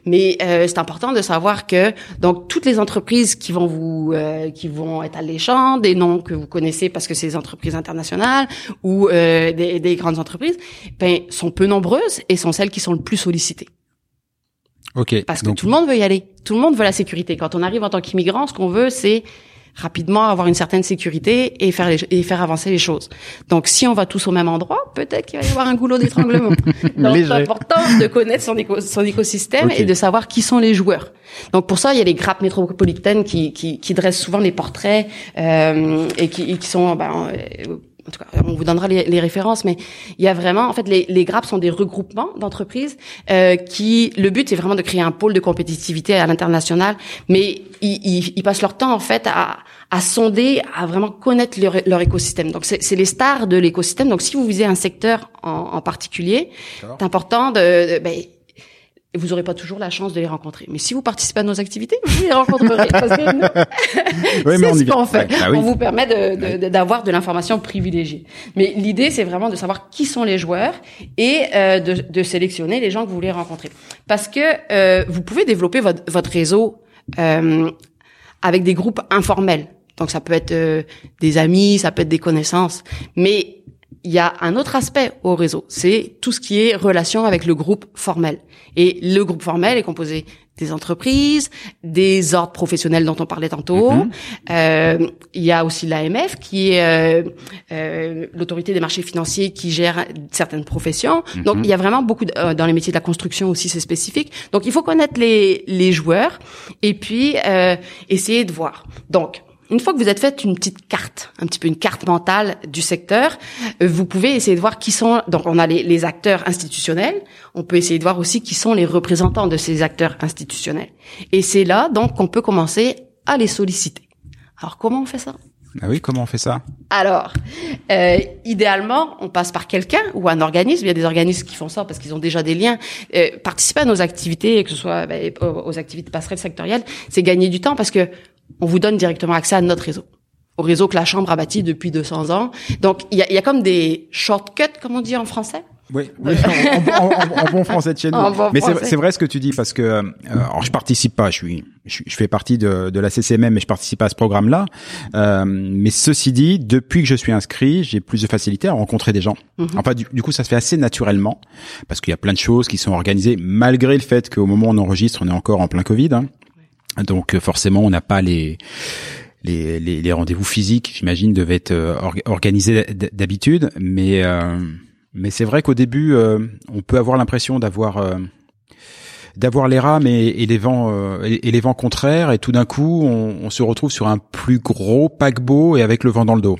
Mais euh, c'est important de savoir que donc toutes les entreprises qui vont vous euh, qui vont être alléchantes, des noms que vous connaissez parce que c'est des entreprises internationales ou euh, des, des grandes entreprises, ben sont peu nombreuses et sont celles qui sont le plus sollicitées. Ok. Parce que tout le monde veut y aller. Tout le monde veut la sécurité. Quand on arrive en tant qu'immigrant, ce qu'on veut, c'est rapidement avoir une certaine sécurité et faire et faire avancer les choses. Donc si on va tous au même endroit, peut-être qu'il va y avoir un goulot d'étranglement. <laughs> Donc c'est important de connaître son, son écosystème okay. et de savoir qui sont les joueurs. Donc pour ça, il y a les grappes métropolitaines qui, qui, qui dressent souvent les portraits euh, et, qui, et qui sont ben, en tout cas, on vous donnera les, les, références, mais il y a vraiment, en fait, les, les grappes sont des regroupements d'entreprises euh, qui, le but, c'est vraiment de créer un pôle de compétitivité à l'international, mais ils, ils, ils, passent leur temps, en fait, à, à sonder, à vraiment connaître leur, leur écosystème. Donc, c'est les stars de l'écosystème. Donc, si vous visez un secteur en, en particulier, c'est important de, de ben, vous n'aurez pas toujours la chance de les rencontrer. Mais si vous participez à nos activités, vous les rencontrerez. <laughs> parce que c'est ce qu'on fait. Bah on vous permet d'avoir de, de, de l'information privilégiée. Mais l'idée, c'est vraiment de savoir qui sont les joueurs et euh, de, de, sélectionner les gens que vous voulez rencontrer. Parce que euh, vous pouvez développer votre, votre réseau euh, avec des groupes informels. Donc ça peut être euh, des amis, ça peut être des connaissances. Mais il y a un autre aspect au réseau, c'est tout ce qui est relation avec le groupe formel. Et le groupe formel est composé des entreprises, des ordres professionnels dont on parlait tantôt. Mm-hmm. euh, il y a aussi l'AMF qui est euh, euh, l'autorité des marchés financiers qui gère certaines professions. Mm-hmm. Donc il y a vraiment beaucoup de, euh, dans les métiers de la construction aussi c'est spécifique. Donc il faut connaître les les joueurs et puis euh, essayer de voir. Donc une fois que vous êtes fait une petite carte, un petit peu une carte mentale du secteur, euh, vous pouvez essayer de voir qui sont. Donc, on a les, les, acteurs institutionnels. On peut essayer de voir aussi qui sont les représentants de ces acteurs institutionnels. Et c'est là donc qu'on peut commencer à les solliciter. Alors, comment on fait ça? Ah oui, comment on fait ça? Alors, euh, idéalement, on passe par quelqu'un ou un organisme. Il y a des organismes qui font ça parce qu'ils ont déjà des liens. Euh, participer à nos activités, que ce soit ben, aux activités passerelles sectorielles, c'est gagner du temps parce que on vous donne directement accès à notre réseau, au réseau que la Chambre a bâti depuis 200 ans. Donc, il y a, y a, comme des shortcuts, comme on dit en français? Oui, oui en, en, en, bon français de chez nous. <laughs> Bon mais c'est vrai ce que tu dis parce que euh, alors je participe pas, je suis je, je fais partie de, de la CCMM mais je participe pas à ce programme-là. Euh, mais ceci dit, depuis que je suis inscrit, j'ai plus de facilité à rencontrer des gens. Mhm. Mm -hmm. Enfin, du, du, coup, ça se fait assez naturellement parce qu'il y a plein de choses qui sont organisées malgré le fait qu'au moment où on enregistre, on est encore en plein Covid. Hein. Donc forcément, on n'a pas les les, les, les rendez-vous physiques, j'imagine, devaient être euh, organisés d'habitude, mais euh, mais c'est vrai qu'au début, euh, on peut avoir l'impression d'avoir euh, d'avoir les rames et, et les vents euh, et, et, les vents contraires, et tout d'un coup, on, on, se retrouve sur un plus gros paquebot et avec le vent dans le dos.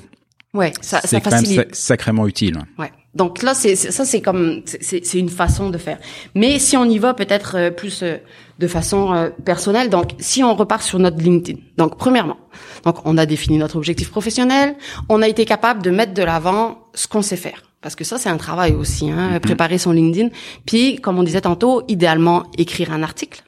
Ouais, ça, ça quand facilite. même sacrément utile. Ouais. Donc là, c'est ça, c'est comme c'est une façon de faire. Mais si on y va peut-être euh, plus euh, de façon euh, personnelle, donc si on repart sur notre LinkedIn. Donc premièrement, donc on a défini notre objectif professionnel, on a été capable de mettre de l'avant ce qu'on sait faire. Parce que ça, c'est un travail aussi, hein, Mhm. préparer son LinkedIn. Puis, comme on disait tantôt, idéalement écrire un article.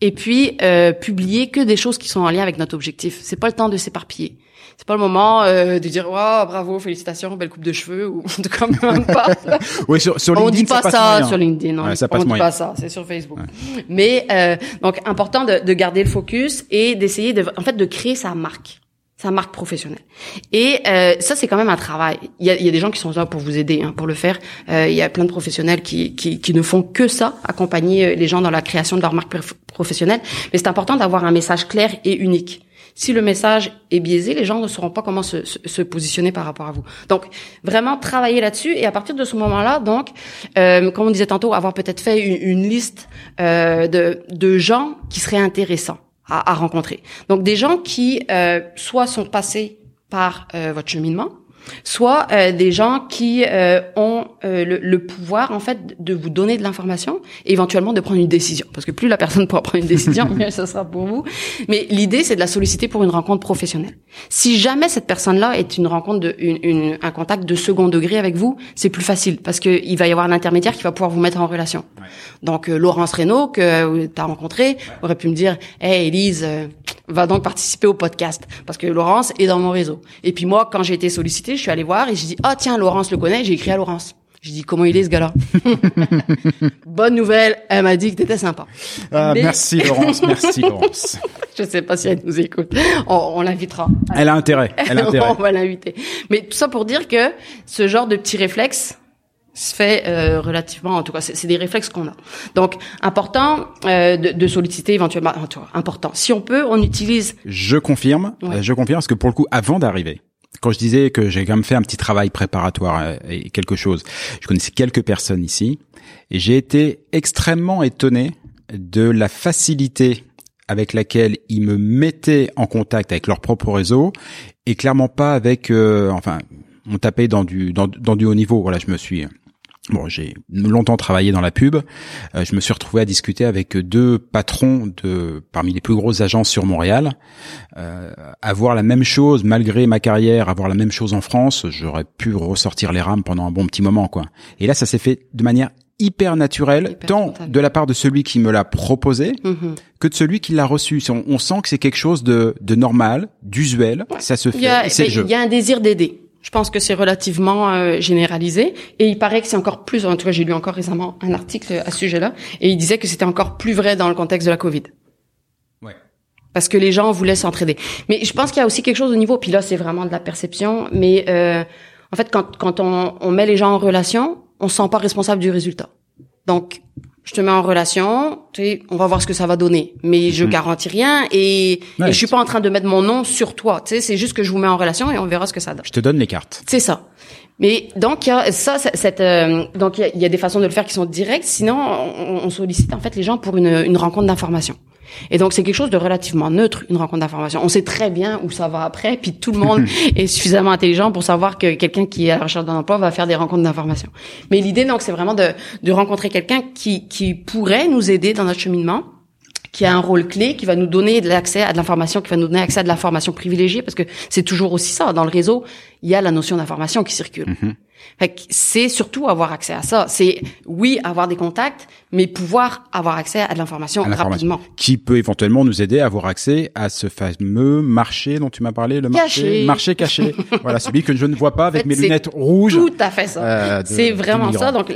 Et puis euh, publier que des choses qui sont en lien avec notre objectif. C'est pas le temps de s'éparpiller c'est pas le moment euh, de dire oh, bravo félicitations belle coupe de cheveux ou <laughs> en tout cas même pas oui sur, sur on LinkedIn dit pas ça, sur LinkedIn Ouais, ça on passe dit moyen. pas ça c'est sur Facebook mais euh, donc important de, de garder le focus et d'essayer de en fait de créer sa marque sa marque professionnelle. Et euh, ça, c'est quand même un travail. Il y a, il y a des gens qui sont là pour vous aider, hein, pour le faire. Euh, il y a plein de professionnels qui, qui, qui ne font que ça, accompagner euh, les gens dans la création de leur marque prof- professionnelle. Mais c'est important d'avoir un message clair et unique. Si le message est biaisé, les gens ne sauront pas comment se, se, se positionner par rapport à vous. Donc, vraiment travailler là-dessus. Et à partir de ce moment-là, donc, euh, comme on disait tantôt, avoir peut-être fait une, une liste euh, de, de gens qui seraient intéressants à, à rencontrer. Donc, des gens qui euh, soit sont passés par euh, votre cheminement, soit euh, des gens qui euh, ont euh, le, le pouvoir en fait de vous donner de l'information et éventuellement de prendre une décision. Parce que plus la personne pourra prendre une décision <laughs> mieux ce sera pour vous. Mais l'idée c'est de la solliciter pour une rencontre professionnelle. Si jamais cette personne là est une rencontre de une, une- un contact de second degré avec vous c'est plus facile. Parce que il va y avoir un intermédiaire qui va pouvoir vous mettre en relation. Donc euh, Laurence Reynaud que tu as rencontré aurait pu me dire hey Elise euh, va donc participer au podcast parce que Laurence est dans mon réseau. Et puis moi, quand j'ai été sollicitée, je suis allée voir et j'ai dit ah tiens Laurence le connaît, j'ai écrit à Laurence. J'ai dit comment il est ce gars-là? <laughs> Bonne nouvelle, elle m'a dit que t'étais sympa. Mais- merci Laurence, merci Laurence. <laughs> Je sais pas si elle nous écoute. On, on l'invitera. Elle a intérêt, elle a <laughs> intérêt. on va l'inviter. Mais tout ça pour dire que ce genre de petits réflexes se fait euh, relativement, en tout cas, c'est des réflexes qu'on a. Donc, important euh, de, de solliciter éventuellement, en tout cas, important. Si on peut, on utilise Je confirme, Ouais. euh, je confirme parce que pour le coup, avant d'arriver, quand je disais que j'ai quand même fait un petit travail préparatoire euh, et quelque chose, je connaissais quelques personnes ici et j'ai été extrêmement étonné de la facilité avec laquelle ils me mettaient en contact avec leur propre réseau et clairement pas avec, euh, enfin, on tapait dans du dans, dans du haut niveau. Voilà, je me suis Bon, j'ai longtemps travaillé dans la pub. Euh, je me suis retrouvé à discuter avec deux patrons de parmi les plus grosses agences sur Montréal. Euh, avoir la même chose malgré ma carrière, avoir la même chose en France, j'aurais pu ressortir les rames pendant un bon petit moment, quoi. Et là, ça s'est fait de manière hyper naturelle, Hyper tant de la part de celui qui me l'a proposé Mhm. que de celui qui l'a reçu. On, on sent que c'est quelque chose de, de normal, d'usuel. Ça se fait. Il y a, et c'est le jeu. il y a un désir d'aider. Je pense que c'est relativement euh, généralisé et il paraît que c'est encore plus. En tout cas, j'ai lu encore récemment un article à ce sujet-là et il disait que c'était encore plus vrai dans le contexte de la Covid. Ouais. Parce que les gens voulaient s'entraider. Mais je pense qu'il y a aussi quelque chose au niveau. Puis là, c'est vraiment de la perception. Mais euh, en fait, quand quand on, on met les gens en relation, on se sent pas responsable du résultat. Donc, je te mets en relation, tu sais, on va voir ce que ça va donner. Mais je garantis rien et, Ouais. et je suis pas en train de mettre mon nom sur toi. Tu sais, c'est juste que je vous mets en relation et on verra ce que ça donne. Je te donne les cartes. C'est ça. Mais donc il y a ça, cette, euh, donc il y, a, il y a des façons de le faire qui sont directes. Sinon, on, on sollicite en fait les gens pour une, une rencontre d'information. Et donc c'est quelque chose de relativement neutre, une rencontre d'information. On sait très bien où ça va après, puis tout le monde <laughs> est suffisamment intelligent pour savoir que quelqu'un qui est à la recherche d'un emploi va faire des rencontres d'information. Mais l'idée donc c'est vraiment de, de rencontrer quelqu'un qui, qui pourrait nous aider dans notre cheminement qui a un rôle clé, qui va nous donner de l'accès à de l'information, qui va nous donner accès à de l'information privilégiée, parce que c'est toujours aussi ça. Dans le réseau, il y a la notion d'information qui circule. Fait que c'est surtout avoir accès à ça. C'est, oui, avoir des contacts, mais pouvoir avoir accès à de l'information rapidement. qui peut éventuellement nous aider à avoir accès à ce fameux marché dont tu m'as parlé, le marché Caché. marché caché. <laughs> voilà, celui que je ne vois pas avec En fait, mes lunettes rouges. Tout à fait ça. euh, c'est vraiment ça. Donc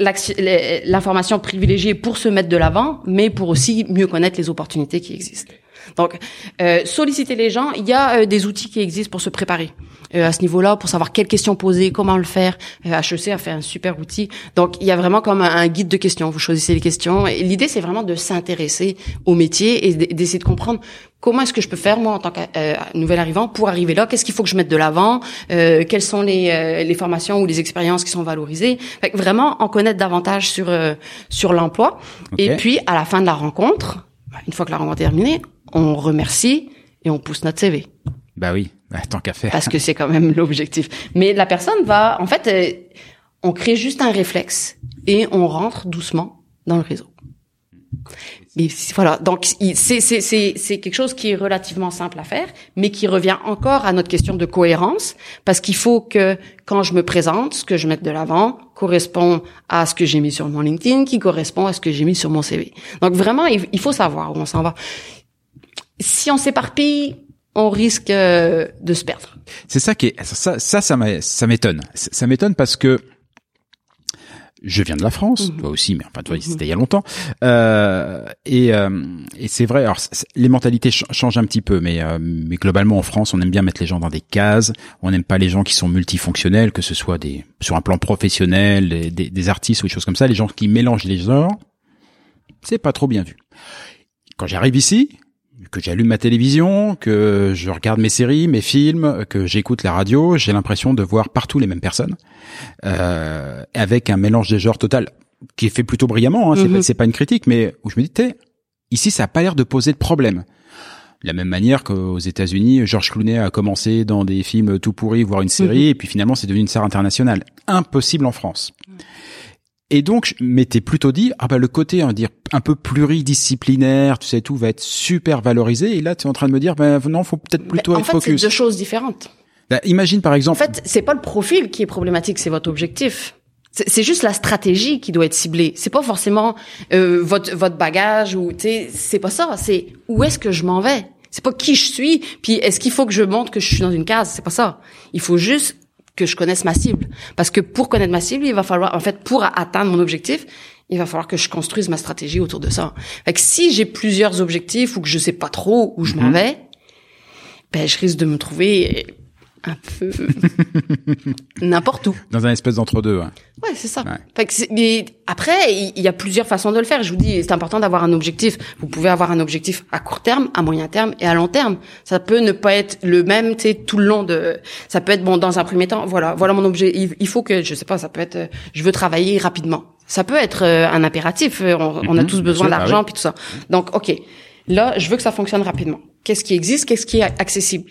l'information privilégiée pour se mettre de l'avant, mais pour aussi mieux connaître les opportunités qui existent. Donc euh, solliciter les gens, il y a euh, des outils qui existent pour se préparer. Euh, à ce niveau-là, pour savoir quelles questions poser, comment le faire. Euh, HEC a fait un super outil. Donc, il y a vraiment comme un, un guide de questions. Vous choisissez les questions. Et l'idée, c'est vraiment de s'intéresser au métier et d'essayer de comprendre comment est-ce que je peux faire, moi, en tant que euh, nouvel arrivant, pour arriver là. Qu'est-ce qu'il faut que je mette de l'avant? Euh, Quelles sont les, euh, les formations ou les expériences qui sont valorisées? Fait que Vraiment, en connaître davantage sur, euh, sur l'emploi. Et puis, à la fin de la rencontre, bah, une fois que la rencontre est terminée, on remercie et on pousse notre CV Bah oui, bah, tant qu'à faire. parce que c'est quand même <laughs> l'objectif. Mais la personne va, en fait, euh, on crée juste un réflexe et on rentre doucement dans le réseau. Mais voilà, donc c'est c'est c'est c'est quelque chose qui est relativement simple à faire, mais qui revient encore à notre question de cohérence, parce qu'il faut que quand je me présente, ce que je mette de l'avant correspond à ce que j'ai mis sur mon LinkedIn, qui correspond à ce que j'ai mis sur mon CV. Donc vraiment, il, il faut savoir où on s'en va. Si on s'éparpille, on risque euh, de se perdre. C'est ça qui est ça ça ça m'étonne. Ça m'étonne parce que je viens de la France, Mhm. toi aussi, mais enfin toi c'était il y a longtemps. Euh, et euh, et c'est vrai. Alors les mentalités ch- changent un petit peu, mais euh, mais globalement en France, on aime bien mettre les gens dans des cases. On n'aime pas les gens qui sont multifonctionnels, que ce soit des sur un plan professionnel, des, des, des artistes ou des choses comme ça. Les gens qui mélangent les genres, c'est pas trop bien vu. Quand j'arrive ici, que j'allume ma télévision, que je regarde mes séries, mes films, que j'écoute la radio, j'ai l'impression de voir partout les mêmes personnes, euh, avec un mélange des genres total qui est fait plutôt brillamment. Hein, c'est Mhm. pas- pas une critique, mais où je me dis, t'es, ici ça a pas l'air de poser de problème. De la même manière qu'aux États-Unis, George Clooney a commencé dans des films tout pourris, voire une série, et puis finalement c'est devenu une star internationale. Impossible en France. Et donc, je m'étais plutôt dit, ah bah le côté, on va dire, un peu pluridisciplinaire, tu sais, tout va être super valorisé. Et là, tu es en train de me dire, ben non, faut peut-être plutôt Mais en être fait, c'est focus. deux choses différentes. Bah, imagine par En exemple, fait, c'est pas le profil qui est problématique, c'est votre objectif. C'est c'est juste la stratégie qui doit être ciblée. C'est pas forcément euh, votre votre bagage ou tu sais, c'est pas ça. C'est où est-ce que je m'en vais? C'est pas qui je suis. Puis est-ce qu'il faut que je montre que je suis dans une case? C'est pas ça. Il faut juste que je connaisse ma cible. Parce que pour connaître ma cible, il va falloir, en fait, pour atteindre mon objectif, il va falloir que je construise ma stratégie autour de ça. Fait que si j'ai plusieurs objectifs ou que je sais pas trop où je m'en vais, ben je risque de me trouver un peu <laughs> n'importe où. dans un espèce d'entre-deux. ouais. Ouais, c'est ça. Ouais. Fait que mais après, il y a plusieurs façons de le faire. Je vous dis, c'est important d'avoir un objectif. Vous pouvez avoir un objectif à court terme, à moyen terme et à long terme. Ça peut ne pas être le même, tu sais, tout le long de. Ça peut être bon dans un premier temps. Voilà, voilà mon objet. Il, il faut que, je sais pas, ça peut être, euh, je veux travailler rapidement. Ça peut être euh, un impératif. euh, On, on a Mhm, tous besoin bah d'argent puis tout ça. Donc, ok. Là, je veux que ça fonctionne rapidement. Qu'est-ce qui existe? Qu'est-ce qui est accessible?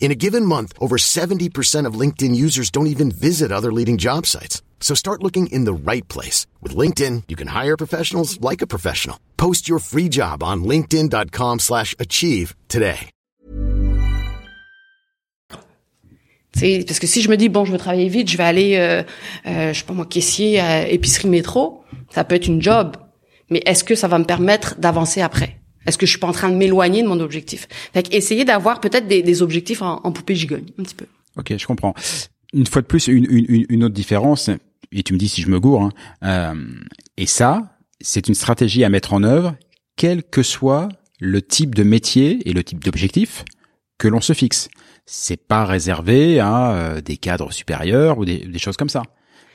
In a given month, over 70% of LinkedIn users don't even visit other leading job sites. So start looking in the right place. With LinkedIn, you can hire professionals like a professional. Post your free job on linkedin.com slash achieve today. Sais, parce que si je me dis bon, je veux travailler vite, je vais aller, euh, euh, je sais pas moi, caissier à épicerie métro, ça peut être une job, mais est-ce que ça va me permettre d'avancer après Est-ce que je suis pas en train de m'éloigner de mon objectif? Fait essayer d'avoir peut-être des, des objectifs en, en poupée gigogne, un petit peu. Ok, je comprends. Une fois de plus, une, une, une- autre différence, et tu me dis si je me gourre, hein, euh, et ça, c'est une stratégie à mettre en œuvre, quel que soit le type de métier et le type d'objectif que l'on se fixe. C'est pas réservé à euh, des cadres supérieurs ou des, des choses comme ça.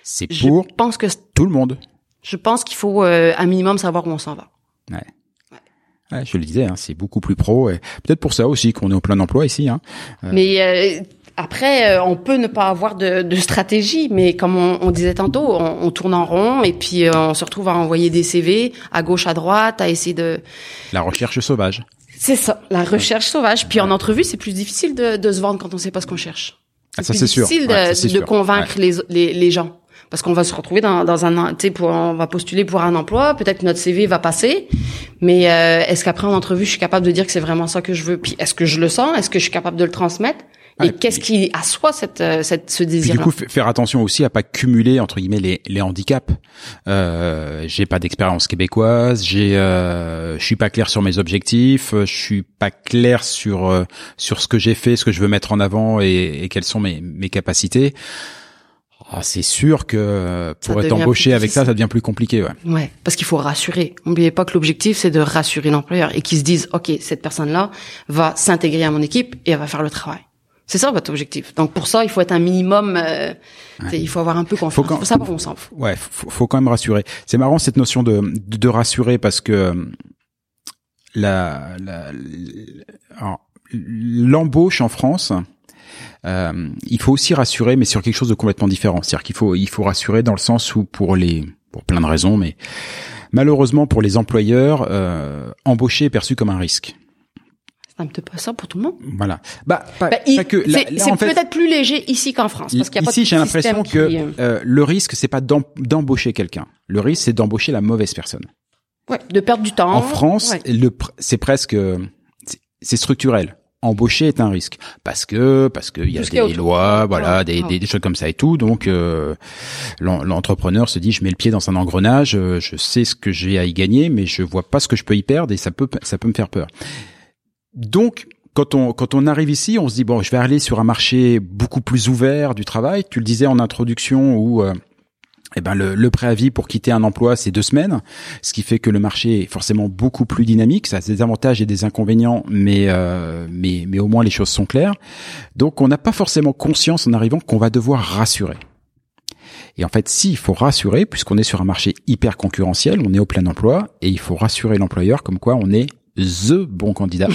C'est Je pour pense que tout le monde. je pense qu'il faut euh, un minimum savoir où on s'en va. Ouais. Ouais, je le disais, hein, c'est beaucoup plus pro. Et peut-être pour ça aussi qu'on est au plein emploi ici. Hein. Mais euh, après, euh, on peut ne pas avoir de, de stratégie, mais comme on, on disait tantôt, on, on tourne en rond et puis euh, on se retrouve à envoyer des CV à gauche, à droite, à essayer de. La recherche sauvage. C'est ça, la recherche sauvage. Puis en entrevue, c'est plus difficile de, de se vendre quand on sait pas ce qu'on cherche. Ah, c'est sûr. difficile de, Ouais, de sûr. convaincre les, les, les gens. Parce qu'on va se retrouver dans, dans un, tu sais, pour, on va postuler pour un emploi, peut-être que notre CV va passer, mais euh, est-ce qu'après en entrevue, je suis capable de dire que c'est vraiment ça que je veux? Puis est-ce que je le sens? Est-ce que je suis capable de le transmettre? Et qu'est-ce qui assoit cette, euh, cette, ce désir du coup, faire attention aussi à pas cumuler entre guillemets les, les handicaps. Euh, j'ai pas d'expérience québécoise, j'ai, euh, je suis pas clair sur mes objectifs, euh, je suis pas clair sur euh, sur ce que j'ai fait, ce que je veux mettre en avant et, et quelles sont mes mes capacités. Ah, c'est sûr que euh, Ça pour être embauché avec ça, ça devient plus compliqué. Ouais. Ouais, parce qu'il faut rassurer. N'oubliez pas que l'objectif, c'est de rassurer l'employeur et qu'ils se disent, OK, cette personne-là va s'intégrer à mon équipe et elle va faire le travail. C'est ça votre objectif. Donc pour ça, il faut être un minimum, euh, il faut avoir un peu confiance. Faut quand- faut savoir où on s'en fout. Ouais, faut, faut quand même rassurer. C'est marrant cette notion de, de, de rassurer parce que euh, la, l'embauche en France, euh, il faut aussi rassurer, mais sur quelque chose de complètement différent. C'est-à-dire qu'il faut, il faut rassurer dans le sens où pour les, pour plein de raisons, mais malheureusement pour les employeurs, euh, embaucher est perçu comme un risque. C'est un peu ça pour tout le monde. Voilà. Bah, pas, Ben, il- pas que. C'est peut-être plus léger ici qu'en France, parce qu'il y a pas Ici, j'ai l'impression que euh, euh, le risque, c'est pas d'em- d'embaucher quelqu'un. Le risque, c'est d'embaucher la mauvaise personne. ouais, de perdre du temps. En France, Ouais. le c'est presque, c'est structurel. Embaucher est un risque parce que parce qu'il y a des lois, voilà, des, des, des choses comme ça et tout. Donc euh, l'en- l'entrepreneur se dit je mets le pied dans un engrenage, euh, je sais ce que j'ai à y gagner, mais je vois pas ce que je peux y perdre et ça peut ça peut me faire peur. Donc quand on quand on arrive ici, on se dit bon, je vais aller sur un marché beaucoup plus ouvert du travail. Tu le disais en introduction où euh, eh ben le, préavis pour quitter un emploi, c'est deux semaines, ce qui fait que le marché est forcément beaucoup plus dynamique. Ça a des avantages et des inconvénients, mais euh, mais mais au moins les choses sont claires. Donc on n'a pas forcément conscience en arrivant qu'on va devoir rassurer. Et en fait, si il faut rassurer, puisqu'on est sur un marché hyper concurrentiel, on est au plein emploi, et il faut rassurer l'employeur comme quoi on est the bon candidat.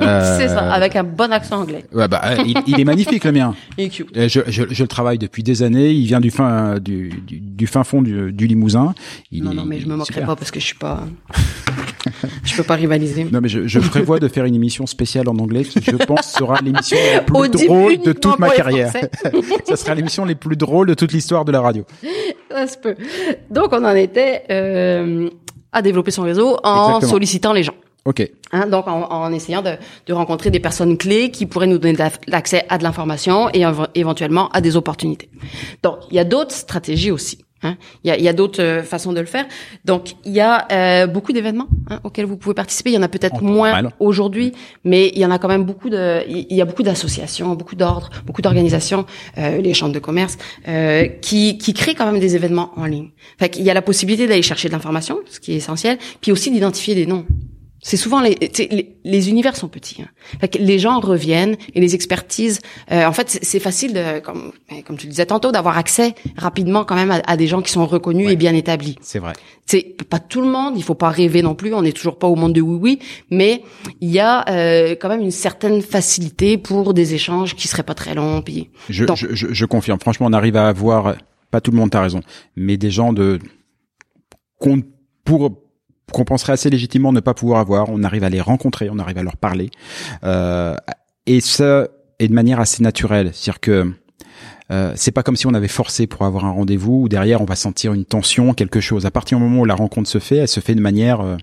Euh, <laughs> C'est ça, avec un bon accent anglais. Ouais, bah, euh, il, il est magnifique le mien. <laughs> Il est cute. Euh, Je, je, je le travaille depuis des années. Il vient du fin du, du, du fin fond du, du Limousin. Il Non, est- non, mais je me moquerai pas parce que je suis pas, <laughs> je peux pas rivaliser. Non, mais je, je prévois de faire une émission spéciale en anglais qui, je pense, sera l'émission la plus drôle de toute ma carrière. Ça sera l'émission les plus drôles de toute l'histoire de la radio. Ça se peut. Donc, on en était euh, à développer son réseau en Exactement. sollicitant les gens. Ok. Hein, donc, en, en essayant de, de rencontrer des personnes clés qui pourraient nous donner l'accès à de l'information et éve- éventuellement à des opportunités. Donc, il y a d'autres stratégies aussi. hein. Il y a, il a d'autres euh, façons de le faire. Donc, il y a euh, beaucoup d'événements hein, auxquels vous pouvez participer. Il y en a peut-être moins aujourd'hui, mais il y en a quand même beaucoup de. Il y a beaucoup d'associations, beaucoup d'ordres, beaucoup d'organisations, euh, les chambres de commerce, euh, qui qui créent quand même des événements en ligne. Fait qu'il y a la possibilité d'aller chercher de l'information, ce qui est essentiel, puis aussi d'identifier des noms. C'est souvent les, les les univers sont petits. Hein. Fait que les gens reviennent et les expertises. euh, en fait, c'est- facile de, comme ben, comme tu le disais tantôt, d'avoir accès rapidement quand même à, à des gens qui sont reconnus Ouais. et bien établis. C'est vrai. C'est pas tout le monde. Il faut pas rêver non plus. On n'est toujours pas au monde de oui oui, mais il y a euh, quand même une certaine facilité pour des échanges qui seraient pas très longs. Puis Je, Donc- je, je, je confirme. Franchement, on arrive à avoir, pas tout le monde, t'as raison, mais des gens de, qu'on, pour, qu'on penserait assez légitimement ne pas pouvoir avoir, on arrive à les rencontrer, on arrive à leur parler, euh, et ça, et de manière assez naturelle. C'est-à-dire que, euh, c'est pas comme si on avait forcé pour avoir un rendez-vous où derrière on va sentir une tension, quelque chose. À partir du moment où la rencontre se fait, elle se fait de manière euh,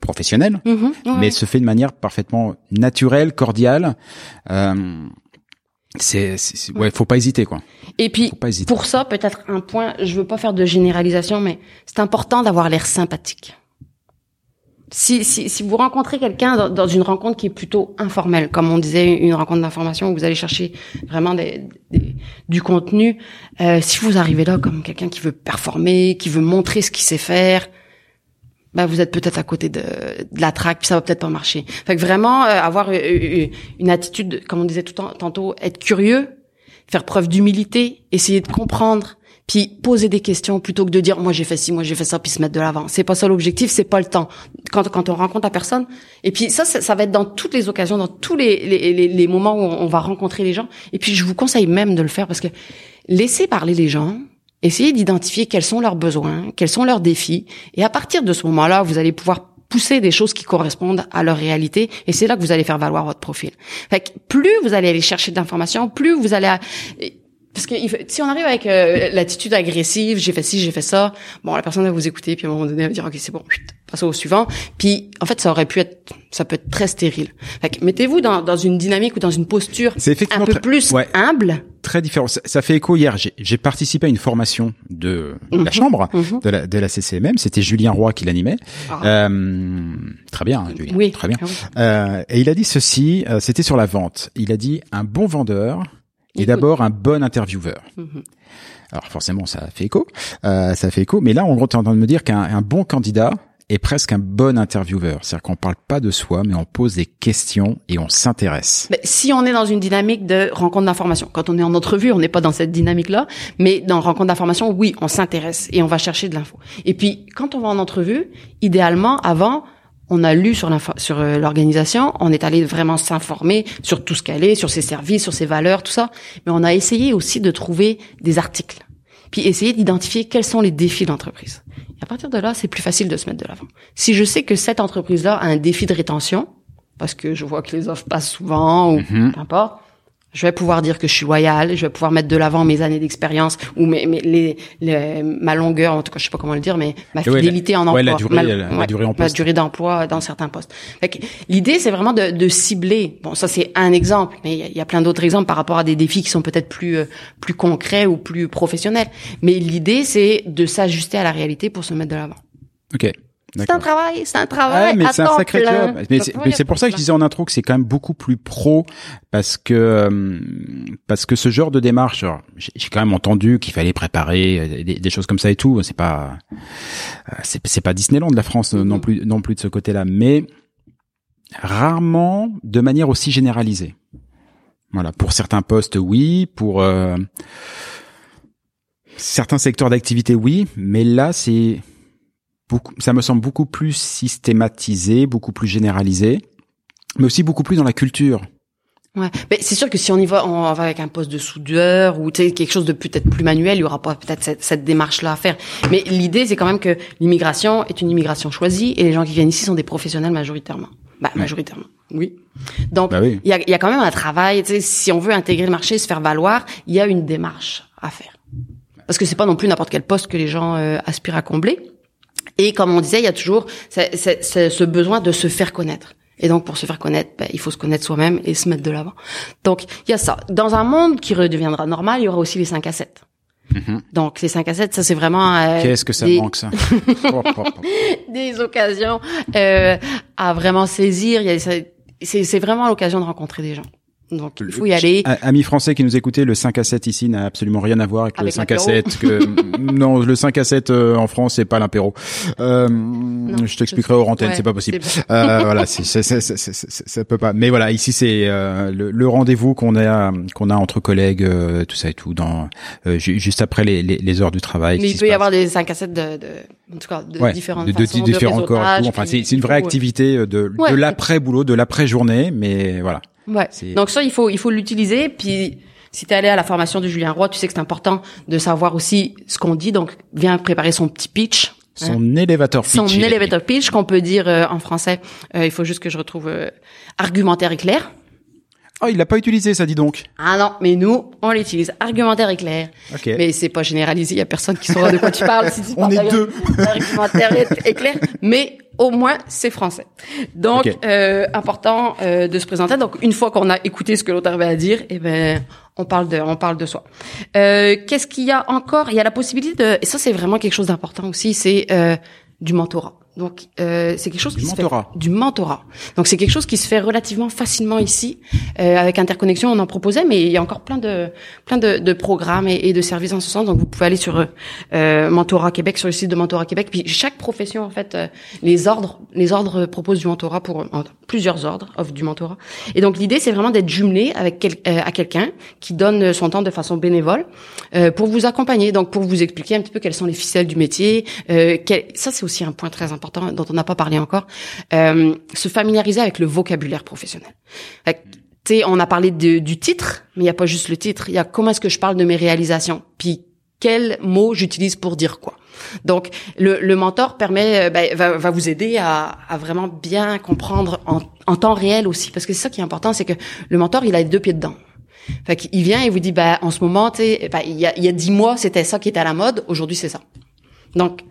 professionnelle, Mhm, ouais. mais se fait de manière parfaitement naturelle, cordiale. Euh, c'est, ouais, faut pas hésiter quoi. Et puis pour ça, peut-être un point. Je veux pas faire de généralisation, mais c'est important d'avoir l'air sympathique. Si, si, si vous rencontrez quelqu'un dans, dans une rencontre qui est plutôt informelle, comme on disait, une rencontre d'information où vous allez chercher vraiment des, des- du contenu, euh, si vous arrivez là comme quelqu'un qui veut performer, qui veut montrer ce qu'il sait faire, ben vous êtes peut-être à côté de, de la traque, puis ça va peut-être pas marcher. Fait que vraiment euh, avoir euh, euh, une attitude, comme on disait tout en- tantôt, être curieux, faire preuve d'humilité, essayer de comprendre, puis poser des questions plutôt que de dire moi j'ai fait ci, moi j'ai fait ça, puis se mettre de l'avant. C'est pas ça l'objectif, c'est pas le temps. Quand quand on rencontre la personne, et puis ça, ça, va être dans toutes les occasions, dans tous les les, les, les moments où on, on va rencontrer les gens. Et puis je vous conseille même de le faire parce que laissez parler les gens. Essayez d'identifier quels sont leurs besoins, quels sont leurs défis, et à partir de ce moment-là, vous allez pouvoir pousser des choses qui correspondent à leur réalité, et c'est là que vous allez faire valoir votre profil. Fait que plus vous allez aller chercher de l'information, plus vous allez... Parce que si on arrive avec euh, l'attitude agressive, j'ai fait ci, j'ai fait ça, bon, la personne va vous écouter, puis à un moment donné, elle va dire, OK, c'est bon, chut, passe au suivant. Puis, en fait, ça aurait pu être, ça peut être très stérile. Fait que mettez-vous dans, dans une dynamique ou dans une posture un peu très- plus ouais. humble. Très différent. Ça, ça fait écho hier. J'ai, participé à une formation de Mhm. la chambre de, la, de la CCMM. C'était Julien Roy qui l'animait. Euh, très bien, hein, Julien. Oui. Très bien. Ah oui. Euh, et il a dit ceci. euh, c'était sur la vente. Il a dit un bon vendeur est Écoute. d'abord un bon intervieweur. Mhm. Alors forcément, ça fait écho. Euh, ça fait écho. Mais là, en gros, tu es en train de me dire qu'un un bon candidat est presque un bon intervieweur. C'est-à-dire qu'on parle pas de soi, mais on pose des questions et on s'intéresse. Si on est dans une dynamique de rencontre d'information, quand on est en entrevue, on n'est pas dans cette dynamique-là, mais dans rencontre d'information, oui, on s'intéresse et on va chercher de l'info. Et puis, quand on va en entrevue, idéalement, avant, on a lu sur euh, l'organisation, on est allé vraiment s'informer sur tout ce qu'elle est, sur ses services, sur ses valeurs, tout ça, mais on a essayé aussi de trouver des articles, puis essayer d'identifier quels sont les défis de l'entreprise. Et à partir de là, c'est plus facile de se mettre de l'avant. Si je sais que cette entreprise-là a un défi de rétention, parce que je vois que les offres passent souvent ou Mhm. peu importe. Je vais pouvoir dire que je suis loyal, je vais pouvoir mettre de l'avant mes années d'expérience ou mes, mes- les, les- ma longueur, en tout cas, je sais pas comment le dire, mais ma Ouais, la- fidélité en emploi. ouais, la durée, Ma- la- la durée en Ma poste. durée d'emploi dans certains postes. L'idée, c'est vraiment de, de cibler. Bon, ça c'est un exemple, mais il y a, il y a plein d'autres exemples par rapport à des défis qui sont peut-être plus euh, plus concrets ou plus professionnels. Mais l'idée, c'est de s'ajuster à la réalité pour se mettre de l'avant. Ok. C'est un travail, c'est un Ouais, travail. mais à c'est un sacré plein. job. Mais c'est, mais pour ça que je disais en intro que c'est quand même beaucoup plus pro parce que euh, parce que ce genre de démarche, j'ai, quand même entendu qu'il fallait préparer euh, des, des choses comme ça et tout. C'est pas euh, c'est, c'est pas Disneyland la France non plus non plus de ce côté-là, mais rarement de manière aussi généralisée. Voilà, pour certains postes, oui, pour euh, certains secteurs d'activité, oui, mais là, c'est beaucoup, ça me semble beaucoup plus systématisé, beaucoup plus généralisé, mais aussi beaucoup plus dans la culture. Ouais, mais c'est sûr que si on y va, on va avec un poste de soudeur ou quelque chose de peut-être plus manuel, il y aura pas peut-être cette, cette démarche-là à faire. Mais l'idée, c'est quand même que l'immigration est une immigration choisie et les gens qui viennent ici sont des professionnels majoritairement. Bah, majoritairement, oui. Donc, Bah oui. il y, a, il y a quand même un travail. Si on veut intégrer le marché, se faire valoir, il y a une démarche à faire. Parce que c'est pas non plus n'importe quel poste que les gens euh, aspirent à combler. Et comme on disait, il y a toujours ce- besoin de se faire connaître. Et donc, pour se faire connaître, ben, il faut se connaître soi-même et se mettre de l'avant. Donc, il y a ça. Dans un monde qui redeviendra normal, il y aura aussi les 5 à 7. Donc, les 5 à 7, ça, c'est vraiment... euh. Qu'est-ce que ça des, manque ça? <laughs> Des occasions euh, à vraiment saisir. C'est vraiment l'occasion de rencontrer des gens. Donc, il faut y aller. A- Amis français qui nous écoutaient, le 5 à 7 ici n'a absolument rien à voir avec, Avec le 5 à l'apéro. 7. Que, <laughs> non, le 5 à 7 euh, en France, c'est pas l'impéro. Euh, je t'expliquerai hors antenne, Ouais, c'est pas possible. Euh, voilà, c'est, c'est, c'est, c'est- c'est- c'est- ça peut pas. Mais voilà, ici c'est euh, le, le rendez-vous qu'on a qu'on a entre collègues, euh, tout ça et tout, dans euh, ju- juste après les, les, les heures du travail. Mais il peut y passe. avoir des 5 à 7 de, de en tout cas, de Ouais, différentes de, de- façons, différents corps. Enfin, c'est, une vraie activité de, de l'après boulot, de l'après journée, mais voilà. Ouais. Donc ça, il faut il faut l'utiliser. Puis si t'es allé à la formation de Julien Roy, tu sais que c'est important de savoir aussi ce qu'on dit. Donc viens préparer son petit pitch. hein. Son élévateur pitch. Son elevator pitch qu'on peut dire euh, en français. Euh, il faut juste que je retrouve euh, argumentaire et clair. Oh, il l'a pas utilisé, ça dit donc. Ah non, mais nous, on l'utilise. Argumentaire et clair. Ok. Mais c'est pas généralisé. Il y a personne qui saura de quoi tu parles. Si tu <laughs> On parles est deux. Argumentaire et clair. Mais au moins, c'est français. Donc, euh, important euh, de se présenter. Donc, une fois qu'on a écouté ce que l'autre avait à dire, eh ben, on parle de, on parle de soi. Euh, Qu'est-ce qu'il y a encore? Il y a la possibilité de, et ça, c'est vraiment quelque chose d'important aussi, c'est euh, du mentorat. Donc, euh, c'est quelque chose Du qui mentorat. se fait du mentorat. Donc, c'est quelque chose qui se fait relativement facilement ici. Euh, avec Interconnexion, on en proposait, mais il y a encore plein de plein de, de programmes et, et de services en ce sens. Donc, vous pouvez aller sur euh, Mentorat Québec, sur le site de Mentorat Québec. Puis chaque profession, en fait, euh, les ordres, les ordres proposent du mentorat pour euh, plusieurs ordres offrent du mentorat. Et donc, l'idée, c'est vraiment d'être jumelé avec quel- euh, à quelqu'un qui donne son temps de façon bénévole euh, pour vous accompagner, donc pour vous expliquer un petit peu quelles sont les ficelles du métier. Euh, quel- ça, c'est aussi un point très important dont on n'a pas parlé encore. Euh, se familiariser avec le vocabulaire professionnel. Fait on a parlé de- du titre, mais il n'y a pas juste le titre. Il y a comment est-ce que je parle de mes réalisations, puis quels mots j'utilise pour dire quoi. Donc, le, le mentor permet, euh, ben, va, va vous aider à, à vraiment bien comprendre en, en temps réel aussi, parce que c'est ça qui est important, c'est que le mentor, il a les deux pieds dedans. Fait qu'il vient et vous dit, ben, en ce moment, tu sais, ben, il y a dix mois, c'était ça qui était à la mode, aujourd'hui, c'est ça. Donc,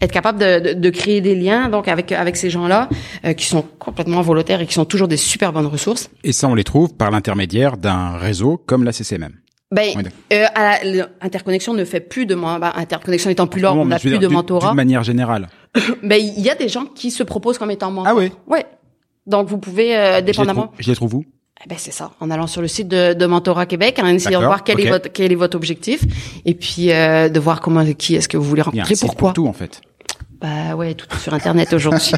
être capable de, de, de créer des liens donc avec avec ces gens-là euh, qui sont complètement volontaires et qui sont toujours des super bonnes ressources. Et ça, on les trouve par l'intermédiaire d'un réseau comme la CCMM. Ben, euh, à la- l'interconnexion ne fait plus de ben, interconnexion étant plus là, on n'a plus dire, de mentorat. D'une manière générale. <coughs> Ben, il y a des gens qui se proposent comme étant mentors. Ah oui? Ouais. Donc vous pouvez euh, dépendamment. je les trouve où? Eh ben c'est ça, en allant sur le site de, de Mentorat Québec, en essayant de voir quel est votre quel est votre objectif et puis euh, de voir comment qui est-ce que vous voulez rencontrer, pourquoi. pour tout, en fait. Bah ouais, tout sur Internet aujourd'hui.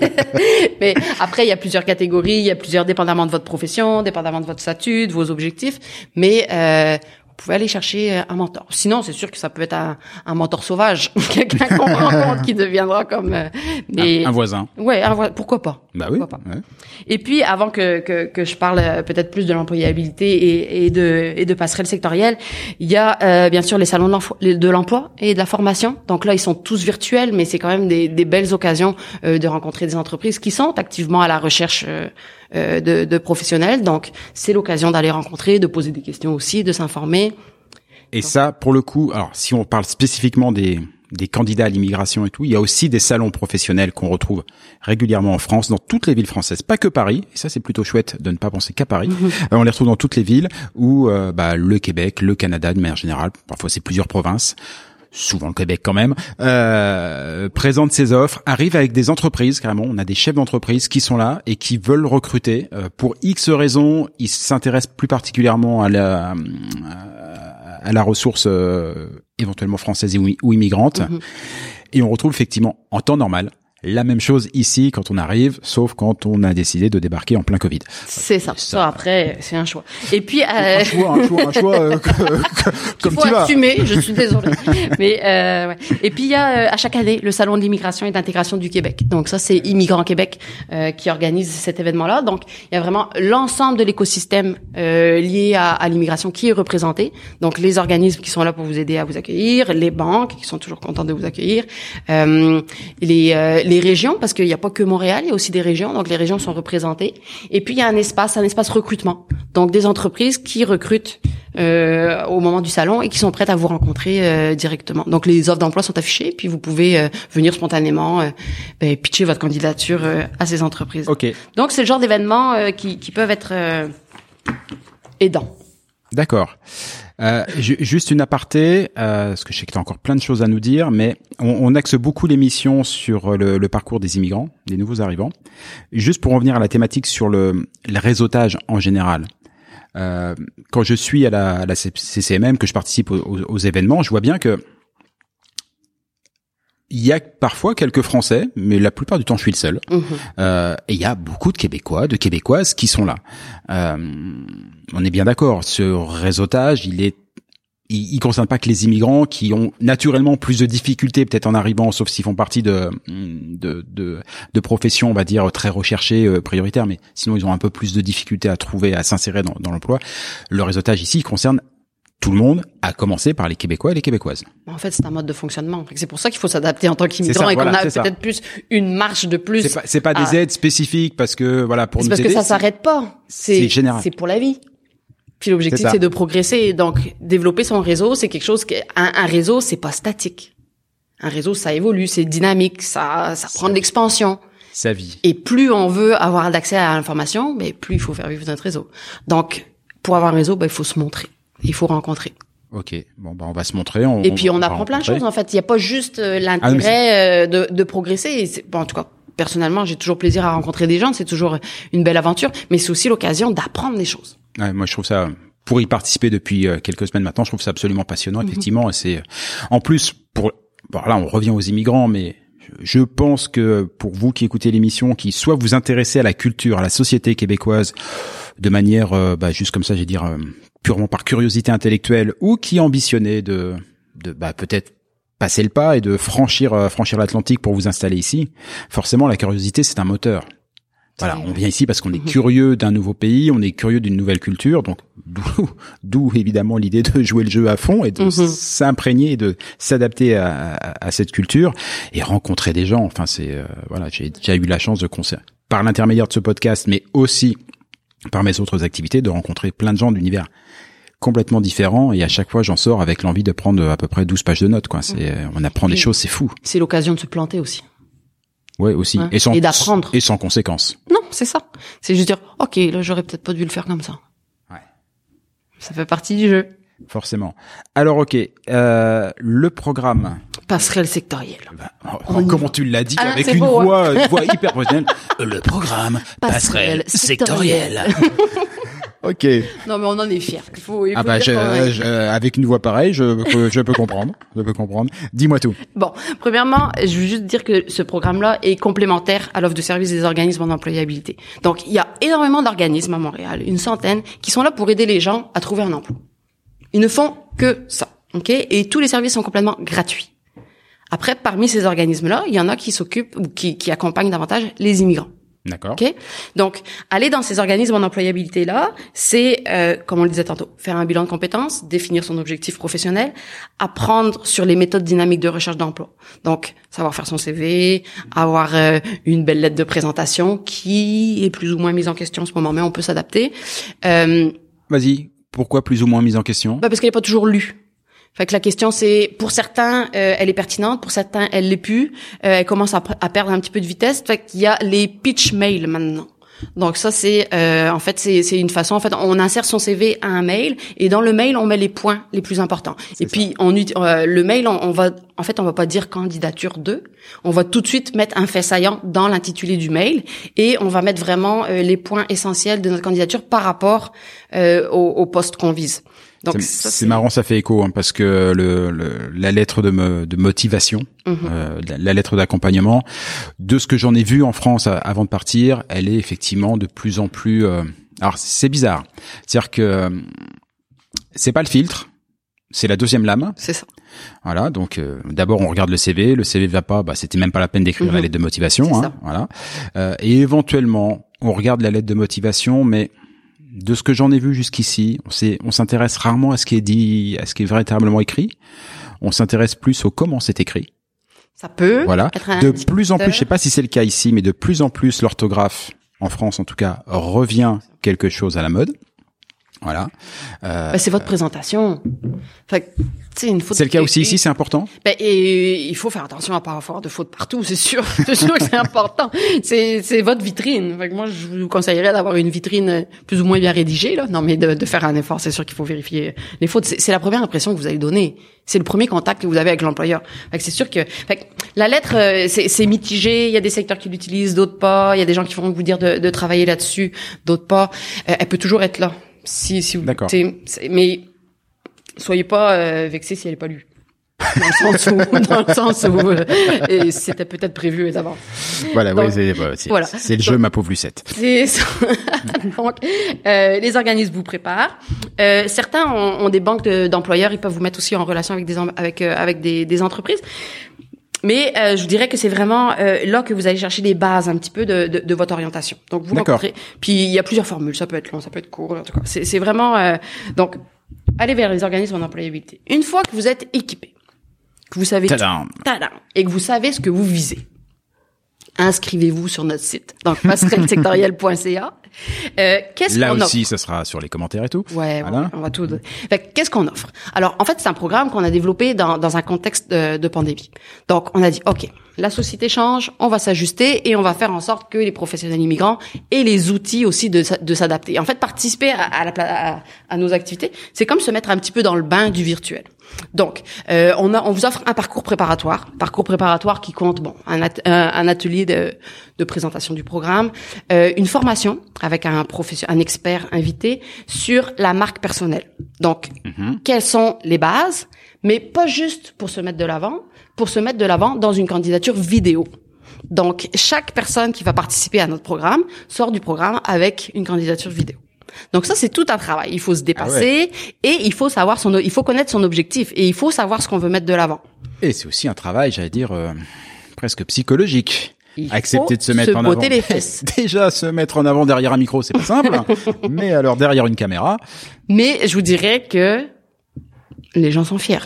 <laughs> Mais après, il y a plusieurs catégories, il y a plusieurs, dépendamment de votre profession, dépendamment de votre statut, de vos objectifs. Mais euh, pouvez aller chercher euh, un mentor. Sinon, c'est sûr que ça peut être un, un mentor sauvage, <laughs> quelqu'un qu'on rencontre qui deviendra comme. euh, mais Un, un voisin. ouais, un voi- pourquoi pas? Bah oui. Pourquoi pas? ouais. et puis, avant que, que, que je parle euh, peut-être plus de l'employabilité et, et de, et de passerelles sectorielles, il y a euh, bien sûr les salons de l'emploi- et de la formation. Donc là, ils sont tous virtuels, mais c'est quand même des, des belles occasions euh, de rencontrer des entreprises qui sont activement à la recherche euh, de, de professionnels. Donc, c'est l'occasion d'aller rencontrer, de poser des questions aussi, de s'informer. Et ça, pour le coup, alors si on parle spécifiquement des des candidats à l'immigration et tout, il y a aussi des salons professionnels qu'on retrouve régulièrement en France, dans toutes les villes françaises, pas que Paris. Et ça, c'est plutôt chouette de ne pas penser qu'à Paris. Euh, on les retrouve dans toutes les villes où euh, bah, le Québec, le Canada de manière générale, parfois c'est plusieurs provinces souvent le Québec quand même, euh, présente ses offres, arrive avec des entreprises carrément. On a des chefs d'entreprise qui sont là et qui veulent recruter euh, pour X raisons. Ils s'intéressent plus particulièrement à la à la ressource euh, éventuellement française ou, ou immigrante. Mhm. Et on retrouve effectivement en temps normal la même chose ici quand on arrive, sauf quand on a décidé de débarquer en plein Covid. C'est ça. Ça, après, c'est un choix. Et puis, euh, Un choix, un choix, un choix, euh, que- <laughs> que- comme faut tu vas. assumer. Je suis désolée. Mais euh, ouais. et puis il y a euh, à chaque année le salon de l'immigration et d'intégration du Québec. Donc ça c'est Immigrants Québec euh, qui organise cet événement-là. Donc il y a vraiment l'ensemble de l'écosystème euh, lié à, à l'immigration qui est représenté. Donc les organismes qui sont là pour vous aider à vous accueillir, les banques qui sont toujours contentes de vous accueillir, euh, les euh, les régions parce qu'il n'y a pas que Montréal, il y a aussi des régions. Donc les régions sont représentées. Et puis il y a un espace, un espace recrutement. Donc des entreprises qui recrutent euh, au moment du salon et qui sont prêtes à vous rencontrer euh, directement. Donc les offres d'emploi sont affichées, puis vous pouvez euh, venir spontanément euh, ben, pitcher votre candidature euh, à ces entreprises. Ok, Donc c'est le genre d'événements euh, qui, qui peuvent être euh, aidants. D'accord. Euh, ju- juste une aparté, euh, parce que je sais que tu as encore plein de choses à nous dire, mais on, on axe beaucoup l'émission sur le, le parcours des immigrants, des nouveaux arrivants. Juste pour revenir à la thématique sur le, le réseautage en général. Euh, quand je suis à la, à la CCMM, que je participe aux, aux- aux événements, je vois bien que il y a parfois quelques Français, mais la plupart du temps je suis le seul. Mhm. Euh, et il y a beaucoup de Québécois, de Québécoises qui sont là. Euh, on est bien d'accord. Ce réseautage, il est, il, il concerne pas que les immigrants qui ont naturellement plus de difficultés peut-être en arrivant, sauf s'ils font partie de, de, de, de professions, on va dire très recherchées, euh, prioritaires, mais sinon ils ont un peu plus de difficultés à trouver, à s'insérer dans, dans l'emploi. Le réseautage ici il concerne tout le monde, à commencer par les Québécois et les Québécoises. En fait, c'est un mode de fonctionnement. C'est pour ça qu'il faut s'adapter en tant qu'immigrant et qu'on a peut-être plus une marche de plus. C'est pas, pas des aides spécifiques parce que voilà pour C'est nous parce aider. que ça s'arrête pas. c'est général. C'est pour la vie. Puis l'objectif C'est de progresser. Et Donc développer son réseau, c'est quelque chose que un, un réseau, c'est pas statique. Un réseau, ça évolue, c'est dynamique, ça ça prend de l'expansion. sa vie. Et plus on veut avoir d'accès à l'information, mais plus il faut faire vivre notre réseau. Donc pour avoir un réseau, ben, il faut se montrer, il faut rencontrer. Ok, bon bah on va se montrer. On, Et puis on apprend plein de choses en fait. Il n'y a pas juste euh, Ah, l'intérêt euh, de, de progresser. Et Bon, en tout cas, personnellement, j'ai toujours plaisir à rencontrer des gens. C'est toujours une belle aventure, mais c'est aussi l'occasion d'apprendre des choses. Ouais, moi je trouve ça pour y participer depuis euh, quelques semaines maintenant, je trouve ça absolument passionnant effectivement. Et c'est en plus pour bon, là on revient aux immigrants, mais je pense que pour vous qui écoutez l'émission, qui soit vous intéressez à la culture, à la société québécoise de manière euh, bah, juste comme ça, j'ai dire euh, purement par curiosité intellectuelle, ou qui ambitionnez de de bah, peut-être passer le pas et de franchir euh, franchir l'Atlantique pour vous installer ici, forcément la curiosité c'est un moteur. Voilà, on vient ici parce qu'on est curieux d'un nouveau pays, on est curieux d'une nouvelle culture, donc d'où, <laughs> d'où évidemment l'idée de jouer le jeu à fond et de Mhm. s'imprégner et de s'adapter à, à- à cette culture et rencontrer des gens. Enfin, c'est euh, voilà, j'ai déjà eu la chance de concert par l'intermédiaire de ce podcast, mais aussi par mes autres activités, de rencontrer plein de gens d'univers complètement différents et à chaque fois j'en sors avec l'envie de prendre à peu près 12 pages de notes quoi c'est on apprend des choses c'est fou C'est l'occasion de se planter aussi. ouais aussi Ouais. et sans Et d'apprendre. et sans conséquences Non, c'est ça. C'est juste dire, ok, là, j'aurais peut-être pas dû le faire comme ça. Ouais. Ça fait partie du jeu. forcément alors ok euh, le programme Passerelle sectorielle. Bah, oh, comment tu l'as dit Ah, avec une beau, hein. voix, une voix hyper professionnelle. <laughs> Le programme Passerelle passerelle sectorielle. <laughs> ok. Non, mais on en est fiers. Il faut, il Ah faut bah, dire je, je- avec une voix pareille, je, peux- je peux comprendre. Je peux comprendre. Dis-moi tout. Bon, premièrement, je veux juste dire que ce programme-là est complémentaire à l'offre de service des organismes d'employabilité. Donc, il y a énormément d'organismes à Montréal, une centaine, qui sont là pour aider les gens à trouver un emploi. Ils ne font que ça, ok? Et tous les services sont complètement gratuits. Après, parmi ces organismes-là, il y en a qui s'occupent ou qui, qui accompagnent davantage les immigrants. D'accord. Ok. Donc, aller dans ces organismes en employabilité là, c'est, euh, comme on le disait tantôt, faire un bilan de compétences, définir son objectif professionnel, apprendre sur les méthodes dynamiques de recherche d'emploi. Donc, savoir faire son CV, avoir euh, une belle lettre de présentation qui est plus ou moins mise en question en ce moment, mais on peut s'adapter. Euh, Vas-y. Pourquoi plus ou moins mise en question? Bah parce qu'elle est pas toujours lue. Fait que la question c'est pour certains euh, elle est pertinente, pour certains elle l'est plus. Euh, elle commence à, à, perdre un petit peu de vitesse. Fait qu'il y a les pitch mails maintenant. Donc ça c'est euh, en fait c'est c'est une façon en fait on insère son CV à un mail et dans le mail on met les points les plus importants. Et ça. puis on euh, le mail on, on, va en fait on va pas dire candidature 2, on va tout de suite mettre un fait saillant dans l'intitulé du mail et on va mettre vraiment euh, les points essentiels de notre candidature par rapport euh, au, au poste qu'on vise. Donc c'est marrant, ça fait écho hein, parce que le, le, la lettre de, me, de motivation, mm -hmm. euh, la, la, lettre d'accompagnement, de ce que j'en ai vu en France avant de partir, elle est effectivement de plus en plus. Euh, alors c'est bizarre, c'est-à-dire que c'est pas le filtre, c'est la deuxième lame. C'est ça. Voilà, donc euh, d'abord on regarde le CV, le CV va pas, bah c'était même pas la peine d'écrire la lettre de motivation, hein, voilà. Euh, et éventuellement on regarde la lettre de motivation, mais de ce que j'en ai vu jusqu'ici, on s'intéresse rarement à ce qui est dit, à ce qui est véritablement écrit. On s'intéresse plus au comment c'est écrit. Ça peut. Voilà. de plus en plus, je sais pas si c'est le cas ici, mais de plus en plus, l'orthographe en France, en tout cas, revient quelque chose à la mode. Voilà. Euh, bah, c'est votre présentation. Fait, c'est le cas aussi ici, c'est important. Ben, et il faut faire attention à pas avoir de fautes partout, c'est sûr. <laughs> C'est sûr que c'est important. C'est c'est votre vitrine. Fait que moi, je vous conseillerais d'avoir une vitrine plus ou moins bien rédigée là. Non, mais de, de faire un effort, c'est sûr qu'il faut vérifier les fautes. C'est la première impression que vous allez donner. C'est le premier contact que vous avez avec l'employeur. Fait que c'est sûr que, fait que la lettre, euh, c'est mitigé. Il y a des secteurs qui l'utilisent, d'autres pas. Il y a des gens qui vont vous dire de, de travailler là-dessus, d'autres pas. Euh, elle peut toujours être là. Si, si vous, mais soyez pas euh, vexés si elle est pas lue. Dans le sens où, <laughs> dans le sens où euh, c'était peut-être prévu d'avant. Voilà, Donc, c'est voilà. le jeu, ma pauvre Lucette. C'est <laughs> Donc, euh, les organismes vous préparent. Euh, certains ont, ont, des banques d'employeurs, ils peuvent vous mettre aussi en relation avec des avec euh, avec des, des entreprises. Mais euh, je vous dirais que c'est vraiment euh, là que vous allez chercher les bases un petit peu de, de, de votre orientation. Donc vous rencontrez. Puis il y a plusieurs formules. Ça peut être long, ça peut être court. En tout cas, c'est vraiment euh, donc allez vers les organismes en employabilité. Une fois que vous êtes équipé, que vous savez Tadam. Tout, tadam, et que vous savez ce que vous visez, inscrivez-vous sur notre site. Donc passerellesectoriel.ca. Euh, qu'est-ce Là qu'on aussi, offre? ça sera sur les commentaires et tout. Ouais, voilà. on va tout. Qu'est-ce qu'on offre? Alors, en fait, c'est un programme qu'on a développé dans, dans un contexte de, de, pandémie. Donc, on a dit, ok, la société change, on va s'ajuster et on va faire en sorte que les professionnels immigrants aient les outils aussi de, de s'adapter. En fait, participer à, à, la, à, à nos activités, c'est comme se mettre un petit peu dans le bain du virtuel. Donc, euh, on, a, on vous offre un parcours préparatoire, parcours préparatoire qui compte bon un, at un atelier de, de, présentation du programme, euh, une formation avec un professeur, un expert invité sur la marque personnelle. Donc, mm -hmm. quelles sont les bases, mais pas juste pour se mettre de l'avant, pour se mettre de l'avant dans une candidature vidéo. Donc, chaque personne qui va participer à notre programme sort du programme avec une candidature vidéo. Donc ça, c'est tout un travail. Il faut se dépasser ah ouais. et il faut savoir son, il faut connaître son objectif et il faut savoir ce qu'on veut mettre de l'avant. Et c'est aussi un travail, j'allais dire, euh, presque psychologique. Il Accepter de se mettre se en avant. les <laughs> fesses. Déjà, se mettre en avant derrière un micro, c'est pas simple. <laughs> mais alors derrière une caméra. Mais je vous dirais que les gens sont fiers.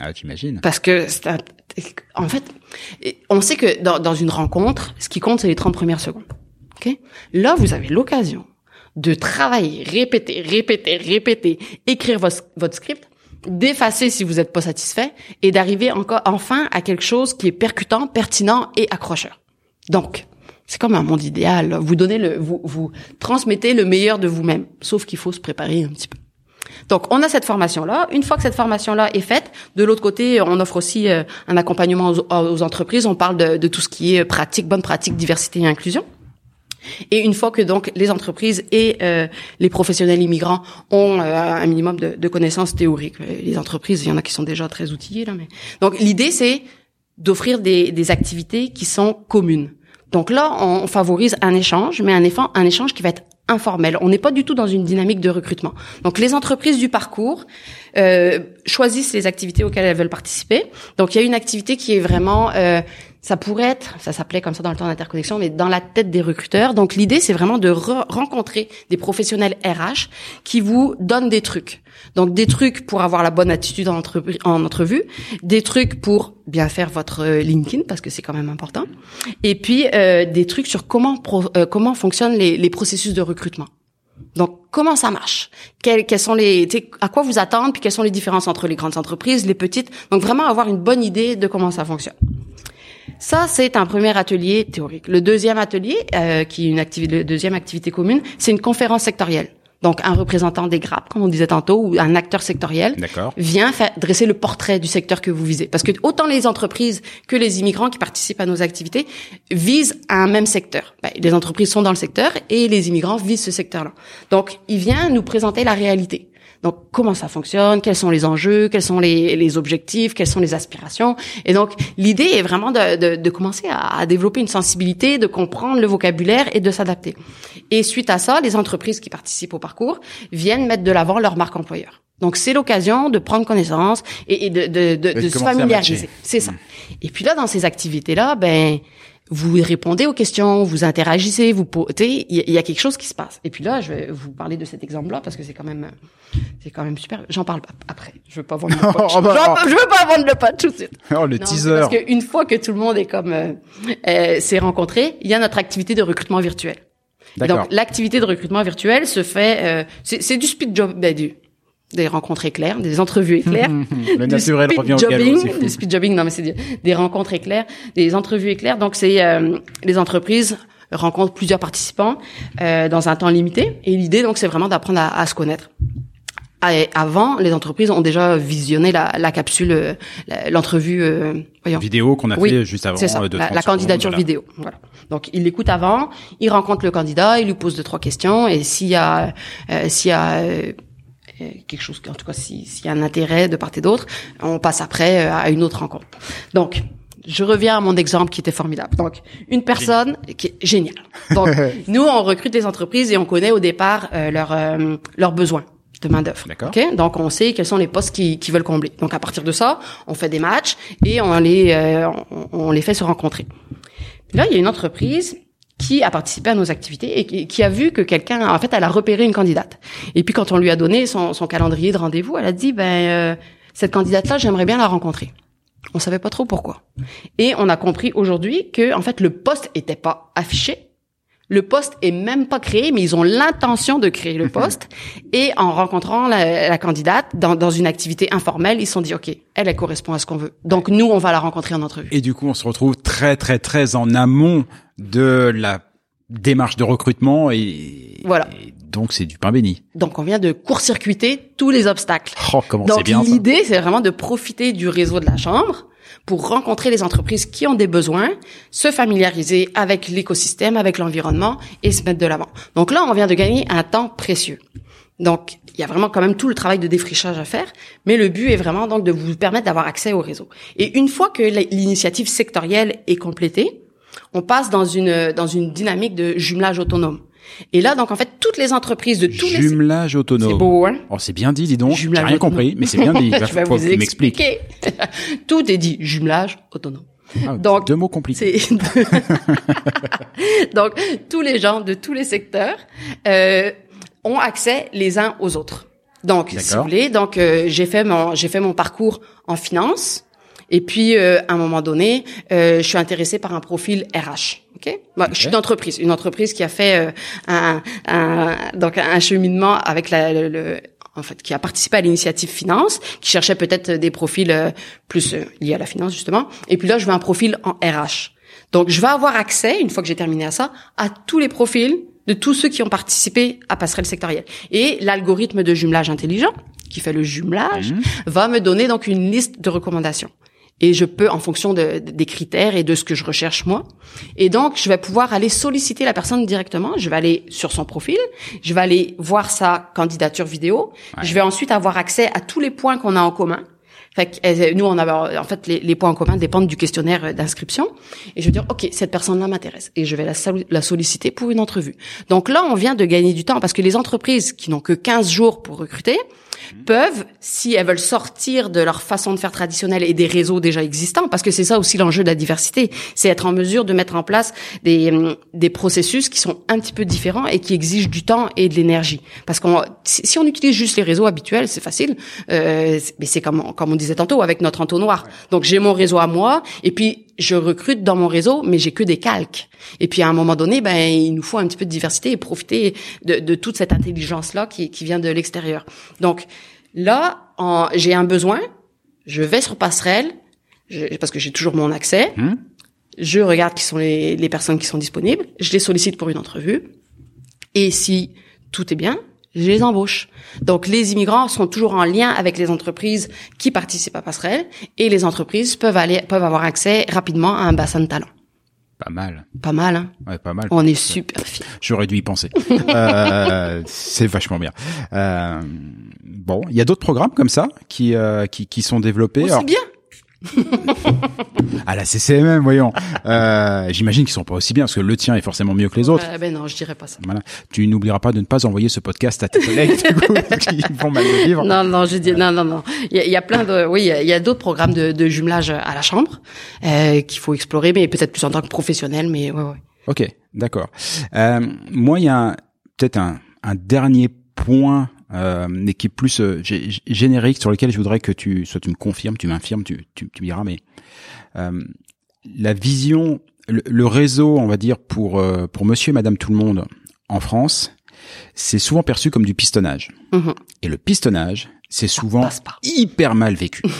Ah, t'imagines. Parce que un... en fait, on sait que dans, dans une rencontre, ce qui compte, c'est les 30 premières secondes. Là, vous avez l'occasion de travailler, répéter, répéter, répéter, écrire votre, votre script, d'effacer si vous n'êtes pas satisfait et d'arriver encore enfin à quelque chose qui est percutant, pertinent et accrocheur. Donc, c'est comme un monde idéal. Vous donnez le, vous, vous transmettez le meilleur de vous-même, sauf qu'il faut se préparer un petit peu. Donc, on a cette formation-là. Une fois que cette formation-là est faite, de l'autre côté, on offre aussi euh, un accompagnement aux, aux, entreprises. On parle de, de tout ce qui est pratique, bonne pratique, diversité et inclusion. Et une fois que donc les entreprises et euh, les professionnels immigrants ont euh, un minimum de, de, connaissances théoriques, les entreprises, il y en a qui sont déjà très outillées là, mais donc l'idée c'est d'offrir des, des, activités qui sont communes. Donc là, on favorise un échange, mais un, un échange qui va être informel. On n'est pas du tout dans une dynamique de recrutement. Donc les entreprises du parcours euh, choisissent les activités auxquelles elles veulent participer. Donc il y a une activité qui est vraiment euh, ça pourrait être, ça s'appelait comme ça dans le temps d'interconnexion, mais dans la tête des recruteurs. Donc l'idée, c'est vraiment de re- rencontrer des professionnels RH qui vous donnent des trucs. Donc des trucs pour avoir la bonne attitude en, entrevue, des trucs pour bien faire votre euh, LinkedIn parce que c'est quand même important, et puis euh, des trucs sur comment pro- euh, comment fonctionnent les, les processus de recrutement. Donc, comment ça marche? Quels, quels sont les, à quoi vous attendre, puis quelles sont les différences entre les grandes entreprises, les petites? Donc, vraiment avoir une bonne idée de comment ça fonctionne. Ça, c'est un premier atelier théorique. Le deuxième atelier, euh, qui est une activité, deuxième activité commune, c'est une conférence sectorielle. Donc, un représentant des grappes, comme on disait tantôt, ou un acteur sectoriel vient faire, dresser le portrait du secteur que vous visez. Parce que autant les entreprises que les immigrants qui participent à nos activités visent un même secteur. Ben, les entreprises sont dans le secteur et les immigrants visent ce secteur-là. Donc, il vient nous présenter la réalité. Donc, comment ça fonctionne, quels sont les enjeux, quels sont les, les objectifs, quelles sont les aspirations? Et donc, l'idée est vraiment de, de, de commencer à, à développer une sensibilité, de comprendre le vocabulaire et de s'adapter. Et suite à ça, les entreprises qui participent au parcours viennent mettre de l'avant leur marque employeur. Donc, c'est l'occasion de prendre connaissance et, et de, de, de, de se familiariser. C'est ça. Et puis là, dans ces activités-là, ben, vous répondez aux questions, vous interagissez, vous potez, il y, a- il y a quelque chose qui se passe. Et puis là, je vais vous parler de cet exemple-là parce que c'est quand même, c'est quand même super. J'en parle après. Je veux pas vendre le <laughs> pot. Oh, bah, oh. je veux pas vendre le pot tout de suite. Oh, le Non, teaser. Parce qu'une fois que tout le monde est comme euh, euh, s'est rencontré, il y a notre activité de recrutement virtuel. Et D'accord. donc l'activité de recrutement virtuel se fait, euh, c'est c'est du speed job, ben, du, des rencontres éclaires, des entrevues éclaires, <laughs> Le du naturel speed revient au galop, jobbing, du speed jobbing, non mais c'est des, des rencontres éclaires, des entrevues éclaires. Donc c'est euh, les entreprises rencontrent plusieurs participants euh, dans un temps limité. Et l'idée donc c'est vraiment d'apprendre à, à se connaître. Ah, et Avant, les entreprises ont déjà visionné la, la capsule, euh, l'entrevue, euh, Vidéo qu'on a oui, fait juste avant ça, euh, de la, 30 la candidature secondes, voilà. vidéo. Voilà. Donc il l'écoute avant, il rencontre le candidat, il lui pose deux trois questions et s'il y a euh, s'il y a quelque chose, en tout cas si- s'il y a un intérêt de part et d'autre, on passe après euh, à une autre rencontre. Donc je reviens à mon exemple qui était formidable. Donc une personne qui est géniale. Donc <laughs> nous on recrute les entreprises et on connaît au départ euh, leurs euh, leurs besoins de main d'œuvre. D'accord. Ok? Donc on sait quels sont les postes qui, qui veulent combler. Donc à partir de ça, on fait des matchs et on les euh, on, on les fait se rencontrer. Puis là, il y a une entreprise qui a participé à nos activités et qui, a vu que quelqu'un, en fait, elle a repéré une candidate. Et puis quand on lui a donné son, son calendrier de rendez-vous, elle a dit, ben euh, cette candidate-là, j'aimerais bien la rencontrer. On savait pas trop pourquoi. Et on a compris aujourd'hui que, en fait, le poste était pas affiché. Le poste est même pas créé, mais ils ont l'intention de créer le poste. Et en rencontrant la, la candidate dans, dans une activité informelle, ils se sont dit, OK, elle, elle correspond à ce qu'on veut. Donc, nous, on va la rencontrer en entrevue. Et du coup, on se retrouve très, très, très en amont de la démarche de recrutement et, Voilà. et donc c'est du pain béni. Donc, on vient de court-circuiter tous les obstacles. Oh, comment c'est Donc, bien ça. l'idée, c'est vraiment de profiter du réseau de la Chambre pour rencontrer les entreprises qui ont des besoins, se familiariser avec l'écosystème, avec l'environnement et se mettre de l'avant. Donc là, on vient de gagner un temps précieux. Donc, il y a vraiment quand même tout le travail de défrichage à faire, mais le but est vraiment donc de vous permettre d'avoir accès au réseau. Et une fois que l'initiative sectorielle est complétée, on passe dans une dans une dynamique de jumelage autonome. Et là, donc en fait, toutes les entreprises de tous les Jumelage autonome. c'est beau, hein Oh, c'est bien dit, dis donc. J'ai rien autonome. compris, mais c'est bien dit. <laughs> Il vous que tu m'expliques. <laughs> Tout est dit, jumelage autonome. Ah, Donc, deux mots compliqués. <laughs> Donc tous les gens de tous les secteurs euh, ont accès les uns aux autres. Donc, si vous voulez, donc euh, j'ai fait mon j'ai fait mon parcours en finance. Et puis, euh, à un moment donné, euh, je suis intéressée par un profil RH. Ok, Moi, Je suis d'entreprise, une entreprise qui a fait euh, un, un donc un cheminement avec la, le, le- en fait, qui a participé à l'initiative finance, qui cherchait peut-être des profils euh, plus euh, liés à la finance justement. Et puis là, je veux un profil en RH. Donc, je vais avoir accès, une fois que j'ai terminé à ça, à tous les profils de tous ceux qui ont participé à Passerelle sectorielle. Et l'algorithme de jumelage intelligent, qui fait le jumelage, va me donner donc une liste de recommandations. Et je peux, en fonction de, de- des critères et de ce que je recherche moi. Et donc, je vais pouvoir aller solliciter la personne directement. Je vais aller sur son profil. Je vais aller voir sa candidature vidéo. Je vais ensuite avoir accès à tous les points qu'on a en commun. Fait que euh, nous, on a en fait les, les points en commun dépendent du questionnaire euh, d'inscription. Et je vais dire, ok, cette personne-là m'intéresse et je vais la, la solliciter pour une entrevue. Donc là, on vient de gagner du temps parce que les entreprises qui n'ont que 15 jours pour recruter peuvent, si elles veulent sortir de leur façon de faire traditionnelle et des réseaux déjà existants, parce que c'est ça aussi l'enjeu de la diversité, c'est être en mesure de mettre en place des, hum, des processus qui sont un petit peu différents et qui exigent du temps et de l'énergie. Parce qu'on, si si on utilise juste les réseaux habituels, c'est facile, euh, mais c'est comme, comme on disait tantôt avec notre entonnoir. Donc j'ai mon réseau à moi et puis je recrute dans mon réseau, mais j'ai que des calques. Et puis à un moment donné, ben il nous faut un petit peu de diversité et profiter de, de toute cette intelligence là qui, qui vient de l'extérieur. Donc là, j'ai un besoin, je vais sur passerelle je- parce que j'ai toujours mon accès. Je regarde qui sont les, les personnes qui sont disponibles, je les sollicite pour une entrevue. Et si tout est bien, je les embauche. Donc les immigrants sont toujours en lien avec les entreprises qui participent à Passerelle et les entreprises peuvent aller peuvent avoir accès rapidement à un bassin de talent. Pas mal. Pas mal, hein Ouais, pas mal. On est super fiers. J'aurais dû y penser. Euh, <laughs> c'est vachement bien. Euh, bon, il y a d'autres programmes comme ça qui euh, qui, qui sont développés. Oh, c'est bien. <laughs> à la CCMM, voyons. Euh, J'imagine qu'ils sont pas aussi bien parce que le tien est forcément mieux que les autres. Euh, ben non, je dirais pas ça. Voilà. Tu n'oublieras pas de ne pas envoyer ce podcast à tes collègues <laughs> qui vont mal le vivre. Non, non, je dis non, non, non. Il y a, il y a plein de, oui, il y a- d'autres programmes de, de jumelage à la chambre euh, qu'il faut explorer, mais peut-être plus en tant que professionnel, mais ouais, ouais. Ok, d'accord. Euh, moi, il y a peut-être un, un dernier point, euh, mais qui est plus euh, gé- gé- générique, sur lequel je voudrais que tu, soit tu me confirmes, tu m'infirmes, tu, tu, tu me diras, mais euh, la vision, le, le réseau, on va dire pour euh, pour Monsieur et Madame tout le monde en France, c'est souvent perçu comme du pistonnage. Mhm. Et le pistonnage, c'est souvent hyper mal vécu. <laughs>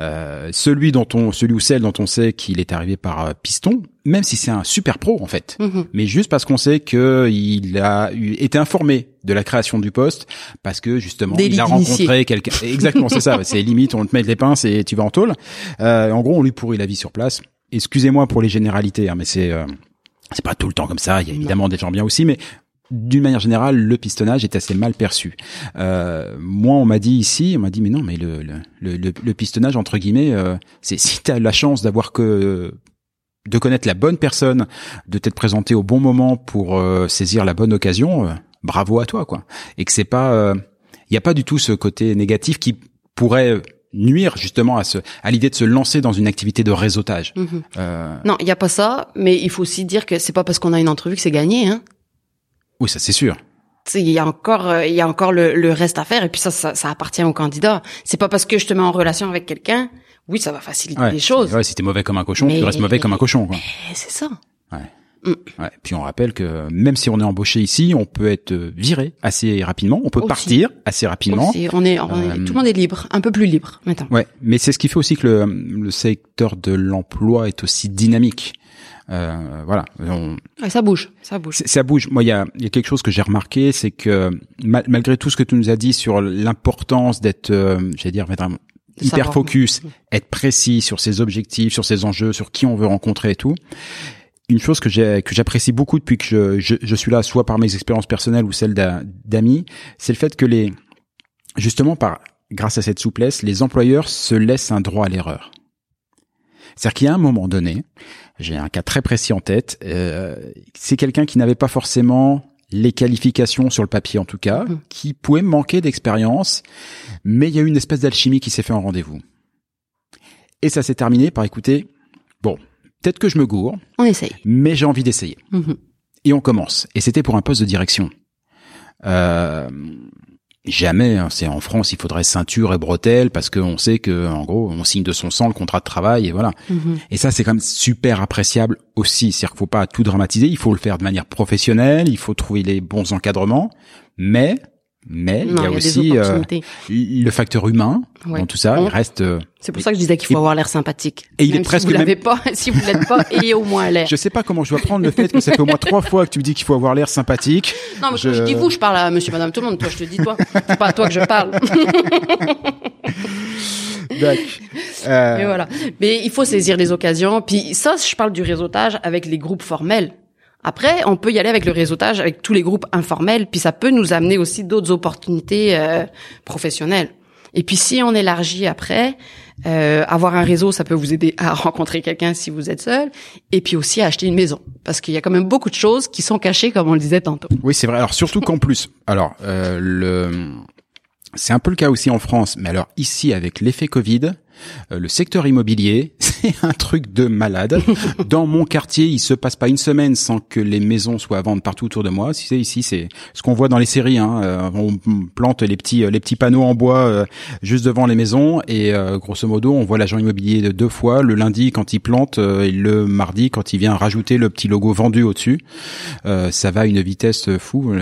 Euh, celui dont on, celui ou celle dont on sait qu'il est arrivé par euh, piston, même si c'est un super pro en fait, Mhm. mais juste parce qu'on sait que il a été informé de la création du poste, parce que justement Des il a rencontré quelqu'un. Exactement, c'est ça. <laughs> C'est limite, on te met les pinces et tu vas en tôle. Euh, en gros, on lui pourrit la vie sur place. Excusez-moi pour les généralités, hein, mais c'est euh, c'est pas tout le temps comme ça. Il y a évidemment des gens bien aussi, mais d'une manière générale, le pistonnage est assez mal perçu. Euh, moi, on m'a dit ici, on m'a dit mais non, mais le le, le, le- pistonnage entre guillemets, euh, c'est si tu as la chance d'avoir que de connaître la bonne personne, de t'être présenté au bon moment pour euh, saisir la bonne occasion, euh, bravo à toi quoi. Et que c'est pas, il y a pas du tout ce côté négatif qui pourrait nuire justement à ce à l'idée de se lancer dans une activité de réseautage. Mhm. Euh, Non, il y a pas ça, mais il faut aussi dire que c'est pas parce qu'on a une entrevue que c'est gagné, hein. oui, ça c'est sûr. Il y a encore, euh, il y a encore le, le reste à faire, et puis ça, ça, ça appartient au candidat. C'est pas parce que je te mets en relation avec quelqu'un, oui, ça va faciliter Ouais, les choses. Ouais, si t'es mauvais comme un cochon, Mais- tu restes mauvais comme un cochon. Quoi. Eh, c'est ça. Ouais. Puis on rappelle que même si on est embauché ici, on peut être viré assez rapidement, on peut Aussi. partir assez rapidement. Aussi, on est, on est- Euh, tout le monde est libre, un peu plus libre maintenant. Ouais, mais c'est ce qui fait aussi que le, le secteur de l'emploi est aussi dynamique. Euh, voilà, on- Ouais, ça bouge, ça bouge. ça bouge. Moi, il y a, y a quelque chose que j'ai remarqué, c'est que mal- malgré tout ce que tu nous as dit sur l'importance d'être, euh, j'allais dire, hyper focus, être précis sur ses objectifs, sur ses enjeux, sur qui on veut rencontrer et tout. Une chose que j'ai que j'apprécie beaucoup depuis que je, je, je suis là, soit par mes expériences personnelles ou celles d'a- d'amis, c'est le fait que les justement par grâce à cette souplesse, les employeurs se laissent un droit à l'erreur. C'est-à-dire qu'il y a un moment donné, j'ai un cas très précis en tête, euh, c'est quelqu'un qui n'avait pas forcément les qualifications sur le papier en tout cas, Mhm. qui pouvait manquer d'expérience, mais il y a eu une espèce d'alchimie qui s'est fait en rendez-vous. Et ça s'est terminé par écouter, bon, peut-être que je me gourre, On essaye. mais j'ai envie d'essayer. Mhm. Et on commence. Et c'était pour un poste de direction. Euh, jamais, hein, c'est en France, il faudrait ceinture et bretelles parce qu'on sait que, en gros, on signe de son sang le contrat de travail et voilà. Mhm. Et ça, c'est quand même super appréciable aussi. C'est-à-dire qu'il faut pas tout dramatiser. Il faut le faire de manière professionnelle. Il faut trouver les bons encadrements. Mais, mais Non, il y a aussi euh, le facteur humain Ouais. dans tout ça. Il reste. euh, C'est pour ça que je disais qu'il faut Et- avoir l'air sympathique. et il Même est presque si vous même- l'avez pas, <laughs> si vous l'êtes pas, ayez au moins l'air. je sais pas comment je dois prendre le fait que ça fait au moins trois fois que tu me dis qu'il faut avoir l'air sympathique. Non, mais je- je dis vous, je parle à monsieur, madame, tout le monde. Toi, je te dis toi. C'est pas à toi que je parle. <laughs> Euh, Mais voilà. Mais il faut saisir les occasions. Puis ça, je parle du réseautage avec les groupes formels. Après, on peut y aller avec le réseautage avec tous les groupes informels, puis ça peut nous amener aussi d'autres opportunités euh, professionnelles. Et puis si on élargit après, euh, avoir un réseau, ça peut vous aider à <laughs> rencontrer quelqu'un si vous êtes seul, et puis aussi à acheter une maison, parce qu'il y a quand même beaucoup de choses qui sont cachées, comme on le disait tantôt. Oui, c'est vrai. Alors surtout qu'en plus, alors euh, le, c'est un peu le cas aussi en France, mais alors ici avec l'effet Covid, euh, le secteur immobilier, <laughs> c'est un truc de malade. <laughs> Dans mon quartier, il se passe pas une semaine sans que les maisons soient à vendre partout autour de moi. Si c'est ici, c'est ce qu'on voit dans les séries. Hein. Euh, on plante les petits les petits panneaux en bois euh, juste devant les maisons et grosso modo, on voit l'agent immobilier de deux fois le lundi quand il plante et le mardi quand il vient rajouter le petit logo vendu au-dessus. ça va à une vitesse fou.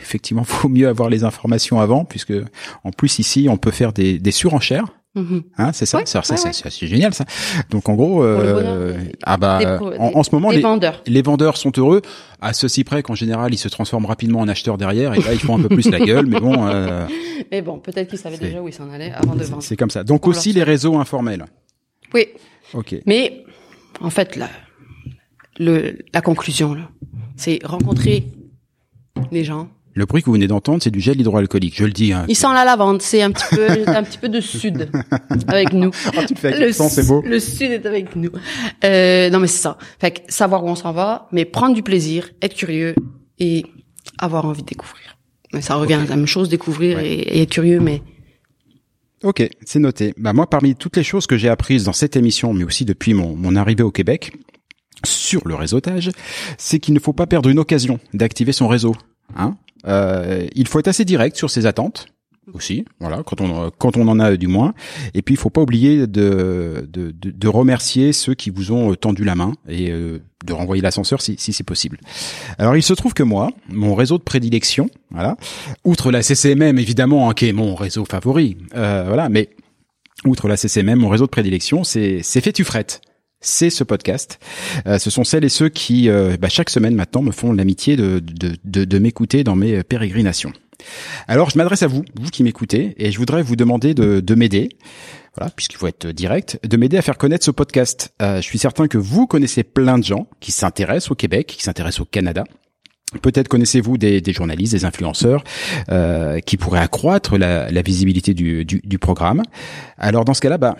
effectivement, <laughs> faut mieux avoir les informations avant puisque en plus ici, on peut faire des, des surenchères. Mhm. Hein, c'est ça, Ouais, ça, ça, ouais, c'est génial ça. Donc en gros, euh, ah bah des en, ce moment les vendeurs. les vendeurs sont heureux à ceci près qu'en général ils se transforment rapidement en acheteurs derrière et là ils font un peu plus la gueule, mais bon, euh, <laughs> Mais bon, peut-être qu'ils savaient déjà où ils s'en allaient avant de vendre. c'est comme ça. Donc On aussi les réseaux informels. Oui, Ok. mais en fait, la, le, la conclusion, là, c'est rencontrer les gens. Le bruit que vous venez d'entendre, c'est du gel hydroalcoolique. Je le dis. Hein. Il sent la lavande, c'est un petit peu, <laughs> un petit peu de sud avec nous. <laughs> Tu le fais avec le, l'accent, c'est beau. Le sud est avec nous. Euh, non, mais c'est ça. Fait que savoir où on s'en va, mais prendre du plaisir, être curieux et avoir envie de découvrir. Mais ça revient à la même chose, découvrir Ouais. et, et être curieux, mais Ok, c'est noté. Bah moi, parmi toutes les choses que j'ai apprises dans cette émission, mais aussi depuis mon, mon arrivée au Québec, sur le réseautage, c'est qu'il ne faut pas perdre une occasion d'activer son réseau. Hein Euh, il faut être assez direct sur ses attentes aussi, voilà, quand on quand on en a euh, du moins. Et puis il faut pas oublier de de, de, de remercier ceux qui vous ont euh, tendu la main et euh, de renvoyer l'ascenseur si, si c'est possible. Alors il se trouve que moi, mon réseau de prédilection, voilà, outre la CCMM évidemment, hein, qui est mon réseau favori, euh, voilà, mais outre la CCMM, mon réseau de prédilection, c'est c'est Fétufrette. C'est ce podcast. Euh, ce sont celles et ceux qui, euh, bah, chaque semaine maintenant, me font l'amitié de, de, de, de m'écouter dans mes pérégrinations. Alors, je m'adresse à vous, vous qui m'écoutez, et je voudrais vous demander de, de m'aider, voilà, puisqu'il faut être direct, de m'aider à faire connaître ce podcast. Euh, je suis certain que vous connaissez plein de gens qui s'intéressent au Québec, qui s'intéressent au Canada. Peut-être connaissez-vous des, des journalistes, des influenceurs euh, qui pourraient accroître la, la visibilité du, du, du programme. Alors dans ce cas-là, bah,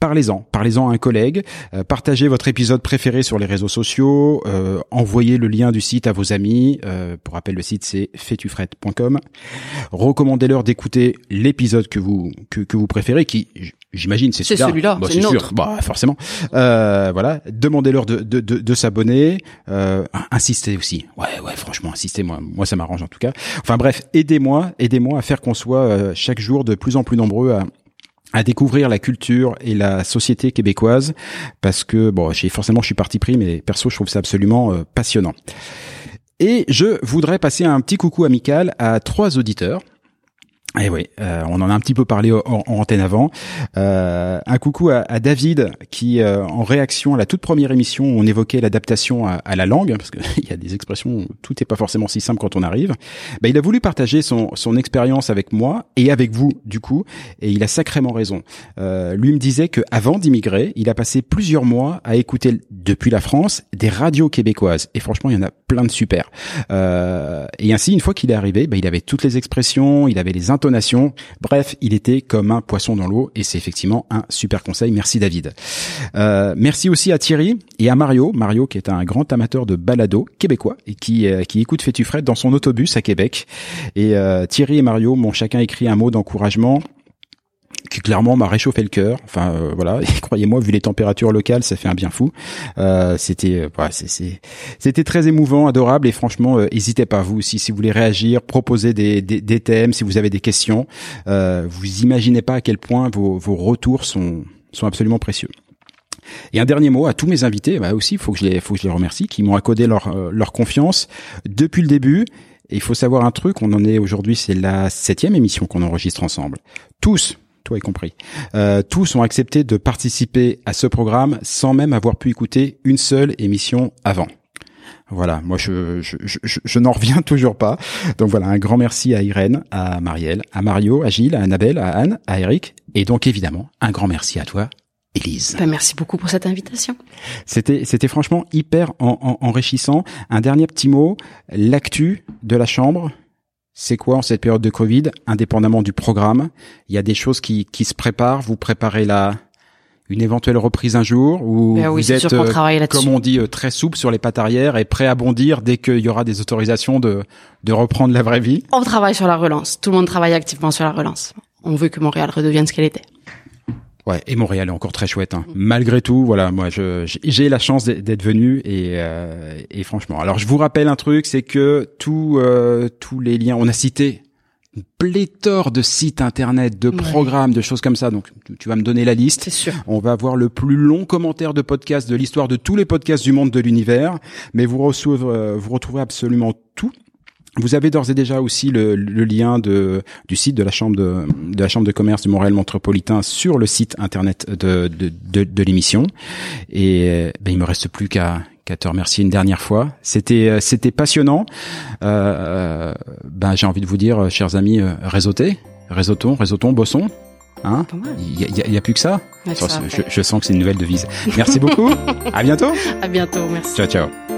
Parlez-en, parlez-en à un collègue, euh, partagez votre épisode préféré sur les réseaux sociaux, euh, envoyez le lien du site à vos amis. Euh, pour rappel, le site c'est fétufrette.com. Recommandez-leur d'écouter l'épisode que vous que, que vous préférez, qui j'imagine c'est C'est celui-là, Bah, c'est sûr. Bah, forcément. Euh, voilà, demandez-leur de de, de, de s'abonner. Euh, insistez aussi. Ouais, ouais, franchement, insistez. Moi, moi, ça m'arrange en tout cas. Enfin bref, aidez-moi, aidez-moi à faire qu'on soit euh, chaque jour de plus en plus nombreux à à découvrir la culture et la société québécoise parce que bon j'ai forcément je suis parti pris mais perso je trouve ça absolument euh, passionnant. Et je voudrais passer un petit coucou amical à trois auditeurs et oui, euh, on en a un petit peu parlé en, en antenne avant. Euh, un coucou à, à David qui, euh, en réaction à la toute première émission, on évoquait l'adaptation à, à la langue, parce qu'il <laughs> y a des expressions, tout n'est pas forcément si simple quand on arrive. Ben, il a voulu partager son, son expérience avec moi et avec vous, du coup, et il a sacrément raison. Euh, lui me disait que avant d'immigrer, il a passé plusieurs mois à écouter depuis la France des radios québécoises, et franchement, il y en a plein de super. Euh, et ainsi, une fois qu'il est arrivé, ben, il avait toutes les expressions, il avait les intonations. Bref, il était comme un poisson dans l'eau et c'est effectivement un super conseil. Merci David. Euh, merci aussi à Thierry et à Mario. Mario qui est un grand amateur de balado québécois et qui, euh, qui écoute Fétufred dans son autobus à Québec. Et euh, Thierry et Mario m'ont chacun écrit un mot d'encouragement qui clairement m'a réchauffé le cœur. Enfin euh, voilà, <laughs> croyez-moi, vu les températures locales, ça fait un bien fou. Euh, c'était, euh, c'est- c'était très émouvant, adorable, et franchement, euh, n'hésitez pas vous aussi si vous voulez réagir, proposer des, des, des thèmes, si vous avez des questions. Euh, vous imaginez pas à quel point vos, vos retours sont sont absolument précieux. Et un dernier mot à tous mes invités, bah aussi, faut que je les, faut que je les remercie, qui m'ont accordé leur, euh, leur confiance depuis le début. Il faut savoir un truc, on en est aujourd'hui, c'est la septième émission qu'on enregistre ensemble. Tous, toi y compris, euh, tous ont accepté de participer à ce programme sans même avoir pu écouter une seule émission avant. Voilà, moi je, je, je, je- n'en <laughs> reviens toujours pas. Donc voilà, un grand merci à Irène, à Marielle, à Mario, à Gilles, à Annabelle, à Anne, à Eric, et donc évidemment un grand merci à toi, Élise. ben, merci beaucoup pour cette invitation. C'était, c'était franchement hyper en- en- enrichissant. Un dernier petit mot, l'actu de la chambre, c'est quoi en cette période de Covid, indépendamment du programme Il y a des choses qui, qui se préparent? Vous préparez la une éventuelle reprise un jour ou Ben oui, vous êtes, euh, comme on dit, euh, très souple sur les pattes arrière et prêt à bondir dès qu'il y aura des autorisations de, de reprendre la vraie vie? On travaille sur la relance. Tout le monde travaille activement sur la relance. On veut que Montréal redevienne ce qu'elle était. Ouais, et Montréal est encore très chouette. Hein. Malgré tout, voilà, moi, je j'ai- la chance d'être- venu et, euh, et franchement. Alors, je vous rappelle un truc, c'est que tous euh, tous les liens, on a cité une pléthore de sites internet, de Ouais. programmes, de choses comme ça. Donc, tu, vas me donner la liste. C'est sûr. On va avoir le plus long commentaire de podcast de l'histoire de tous les podcasts du monde de l'univers, mais vous euh, vous retrouverez absolument tout. Vous avez d'ores et déjà aussi le, le lien de, du site de la chambre de, de la chambre de commerce du Montréal métropolitain sur le site internet de, de, de, de l'émission. Et euh, ben, il me reste plus qu'à qu'à te remercier une dernière fois. C'était euh, c'était passionnant. Euh, ben j'ai envie de vous dire, chers amis, réseautez, réseautons, réseautons, bossons. Hein? Il y a, y plus que ça, je, je sens que c'est une nouvelle devise. Merci beaucoup. <laughs> à bientôt. À bientôt. Merci. Ciao, ciao.